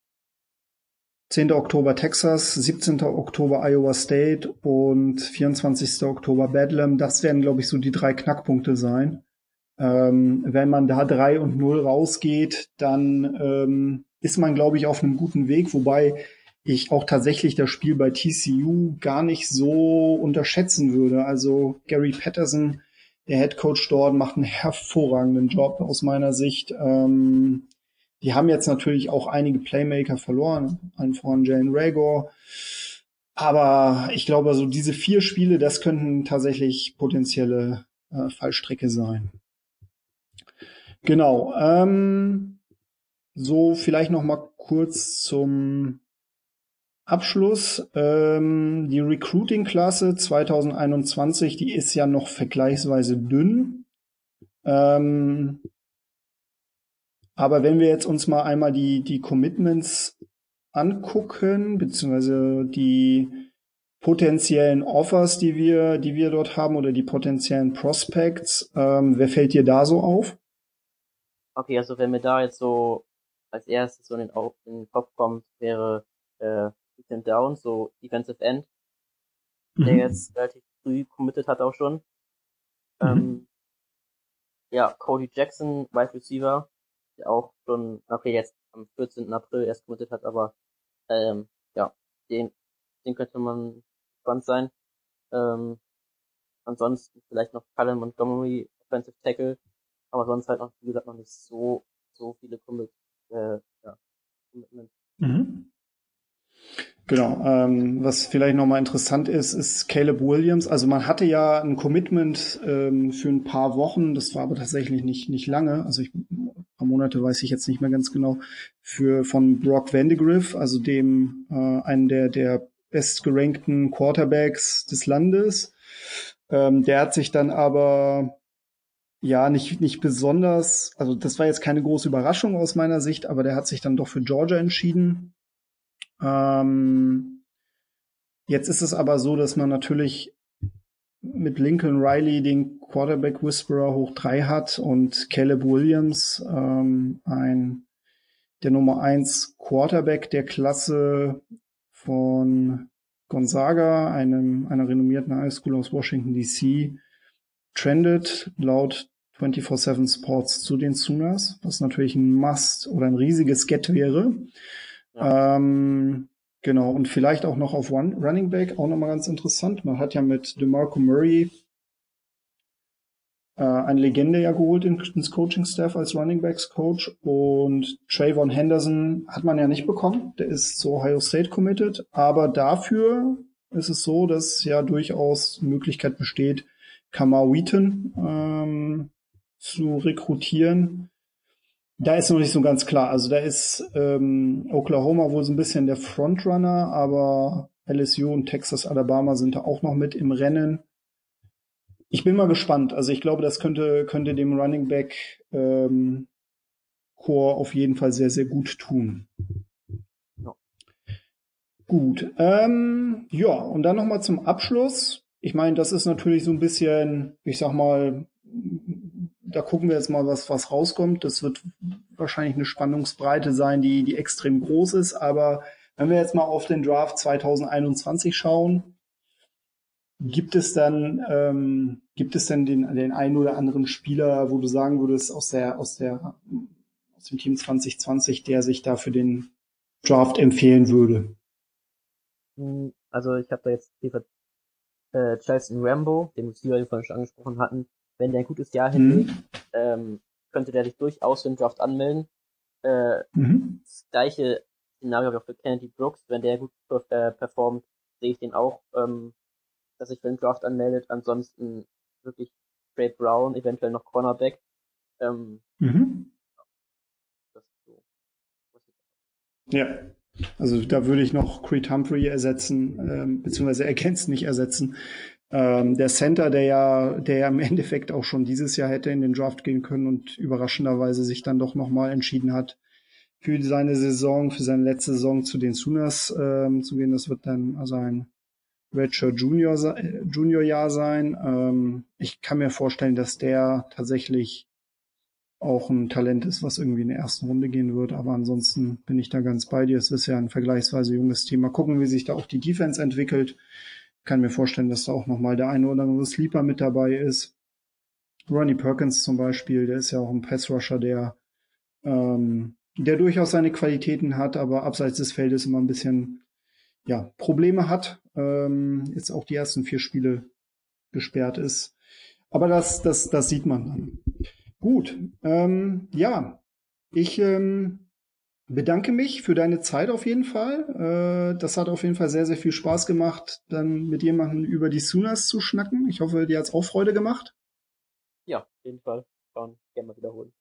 10. Oktober Texas, 17. Oktober Iowa State und 24. Oktober Bedlam, das werden, glaube ich, so die drei Knackpunkte sein. Ähm, wenn man da drei und null rausgeht, dann ähm, ist man, glaube ich, auf einem guten Weg, wobei ich auch tatsächlich das Spiel bei TCU gar nicht so unterschätzen würde. Also Gary Patterson, der Head Coach dort, macht einen hervorragenden Job aus meiner Sicht. Ähm, die haben jetzt natürlich auch einige Playmaker verloren, allen voran Jane Rager. Aber ich glaube, also diese vier Spiele, das könnten tatsächlich potenzielle äh, Fallstrecke sein. Genau. Ähm, so vielleicht noch mal kurz zum Abschluss. Ähm, die Recruiting-Klasse 2021, die ist ja noch vergleichsweise dünn. Ähm, aber wenn wir jetzt uns mal einmal die, die Commitments angucken, beziehungsweise die potenziellen Offers, die wir, die wir dort haben oder die potenziellen Prospects. Ähm, wer fällt dir da so auf? Okay, also wenn mir da jetzt so als erstes so in den, in den Kopf kommt, wäre äh, Ethan Downs, so Defensive End, mhm. der jetzt relativ früh committed hat auch schon. Mhm. Ähm, ja, Cody Jackson, Wide Receiver, auch schon, okay, jetzt am 14. April erst committed hat, aber ähm, ja, den, den könnte man gespannt sein. Ähm, ansonsten vielleicht noch Cullen Montgomery, Offensive Tackle, aber sonst halt noch, wie gesagt, noch nicht so, so viele Commit, äh, ja, Commitments. Mhm. Genau. Ähm, was vielleicht nochmal interessant ist, ist Caleb Williams. Also man hatte ja ein Commitment ähm, für ein paar Wochen, das war aber tatsächlich nicht nicht lange. Also ich, ein paar Monate weiß ich jetzt nicht mehr ganz genau. Für von Brock Vandegrift, also dem äh, einen der der bestgerankten Quarterbacks des Landes. Ähm, der hat sich dann aber ja nicht nicht besonders. Also das war jetzt keine große Überraschung aus meiner Sicht, aber der hat sich dann doch für Georgia entschieden ähm, jetzt ist es aber so, dass man natürlich mit Lincoln Riley den Quarterback Whisperer hoch drei hat und Caleb Williams ähm, ein der Nummer eins Quarterback der Klasse von Gonzaga, einem einer renommierten High School aus Washington DC, trendet laut 24/7 Sports zu den Sooners, was natürlich ein Must oder ein riesiges Get wäre. Ähm, genau, und vielleicht auch noch auf One Running Back, auch nochmal ganz interessant. Man hat ja mit DeMarco Murray äh, eine Legende ja geholt ins Coaching-Staff als Running Backs Coach. Und Trayvon Henderson hat man ja nicht bekommen. Der ist zu Ohio State committed, aber dafür ist es so, dass ja durchaus Möglichkeit besteht, Kamar Wheaton ähm, zu rekrutieren da ist noch nicht so ganz klar. Also da ist ähm, Oklahoma wohl so ein bisschen der Frontrunner, aber LSU und Texas, Alabama sind da auch noch mit im Rennen. Ich bin mal gespannt. Also ich glaube, das könnte, könnte dem Running Back ähm, Core auf jeden Fall sehr, sehr gut tun. Ja. Gut. Ähm, ja, und dann nochmal zum Abschluss. Ich meine, das ist natürlich so ein bisschen, ich sag mal, da gucken wir jetzt mal, was, was rauskommt. Das wird wahrscheinlich eine Spannungsbreite sein, die, die extrem groß ist. Aber wenn wir jetzt mal auf den Draft 2021 schauen, gibt es dann, ähm, gibt es denn den, den einen oder anderen Spieler, wo du sagen würdest, aus der, aus der, aus dem Team 2020, der sich da für den Draft empfehlen würde? Hm, also ich habe da jetzt äh, Chelsea Rambo, den wir vorhin schon angesprochen hatten, wenn der ein gutes Jahr hinlegt, mhm. ähm, könnte der sich durchaus für den Draft anmelden. Äh, mhm. Das gleiche Szenario habe ich auch für Kennedy Brooks. Wenn der gut äh, performt, sehe ich den auch, ähm, dass sich für den Draft anmeldet. Ansonsten wirklich Trey Brown, eventuell noch Cornerback. Ähm, mhm. so. Ja, also da würde ich noch Creed Humphrey ersetzen, ähm, beziehungsweise ergänzen, nicht ersetzen. Ähm, der Center, der ja, der ja im *laughs* Endeffekt auch schon dieses Jahr hätte in den Draft gehen können und überraschenderweise sich dann doch nochmal entschieden hat, für seine Saison, für seine letzte Saison zu den Sooners ähm, zu gehen. Das wird dann also ein Redshirt Junior, Junior Jahr sein. Ähm, ich kann mir vorstellen, dass der tatsächlich auch ein Talent ist, was irgendwie in der ersten Runde gehen wird. Aber ansonsten bin ich da ganz bei dir. Es ist ja ein vergleichsweise junges Thema. Gucken, wie sich da auch die Defense entwickelt kann mir vorstellen, dass da auch nochmal der eine oder andere Sleeper mit dabei ist. Ronnie Perkins zum Beispiel, der ist ja auch ein Pass-Rusher, der, ähm, der durchaus seine Qualitäten hat, aber abseits des Feldes immer ein bisschen ja, Probleme hat. Ähm, jetzt auch die ersten vier Spiele gesperrt ist. Aber das, das, das sieht man dann. Gut, ähm, ja, ich ähm, bedanke mich für deine Zeit auf jeden Fall. Äh, das hat auf jeden Fall sehr, sehr viel Spaß gemacht, dann mit jemandem über die Sunas zu schnacken. Ich hoffe, dir hat's auch Freude gemacht. Ja, auf jeden Fall. Schauen, gerne mal wiederholen.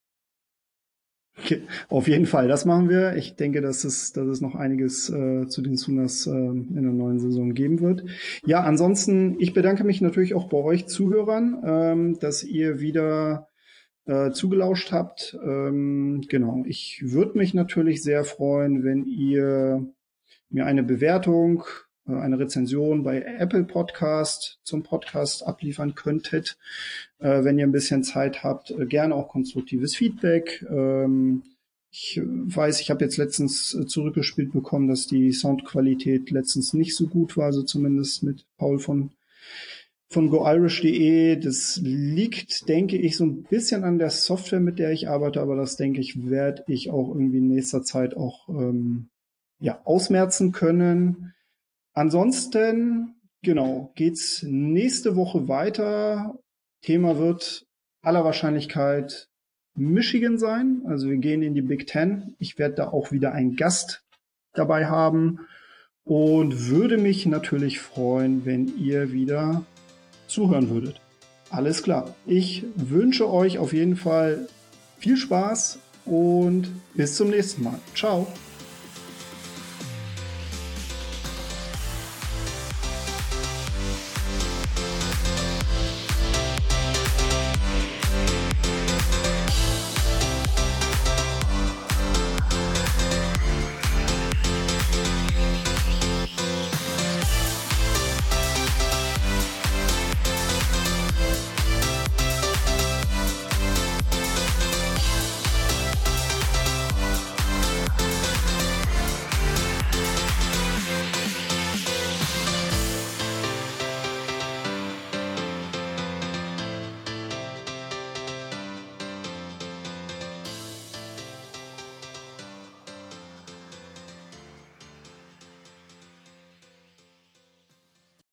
Okay, auf jeden Fall, das machen wir. Ich denke, dass es, dass es noch einiges äh, zu den Sunas äh, in der neuen Saison geben wird. Ja, ansonsten, ich bedanke mich natürlich auch bei euch Zuhörern, ähm, dass ihr wieder äh, zugelauscht habt. Ähm, genau, ich würde mich natürlich sehr freuen, wenn ihr mir eine Bewertung äh, eine Rezension bei Apple Podcast zum Podcast abliefern könntet, äh, wenn ihr ein bisschen Zeit habt. Äh, gerne auch konstruktives Feedback. Ähm, ich weiß, ich habe jetzt letztens äh, zurückgespielt bekommen, dass die Soundqualität letztens nicht so gut war, also zumindest mit Paul von von goirish.de. Das liegt, denke ich, so ein bisschen an der Software, mit der ich arbeite, aber das denke ich, werde ich auch irgendwie in nächster Zeit auch ähm, ja, ausmerzen können. Ansonsten, genau, geht's nächste Woche weiter. Thema wird aller Wahrscheinlichkeit Michigan sein. Also wir gehen in die Big Ten. Ich werde da auch wieder einen Gast dabei haben und würde mich natürlich freuen, wenn ihr wieder zuhören würdet. Alles klar. Ich wünsche euch auf jeden Fall viel Spaß und bis zum nächsten Mal. Ciao.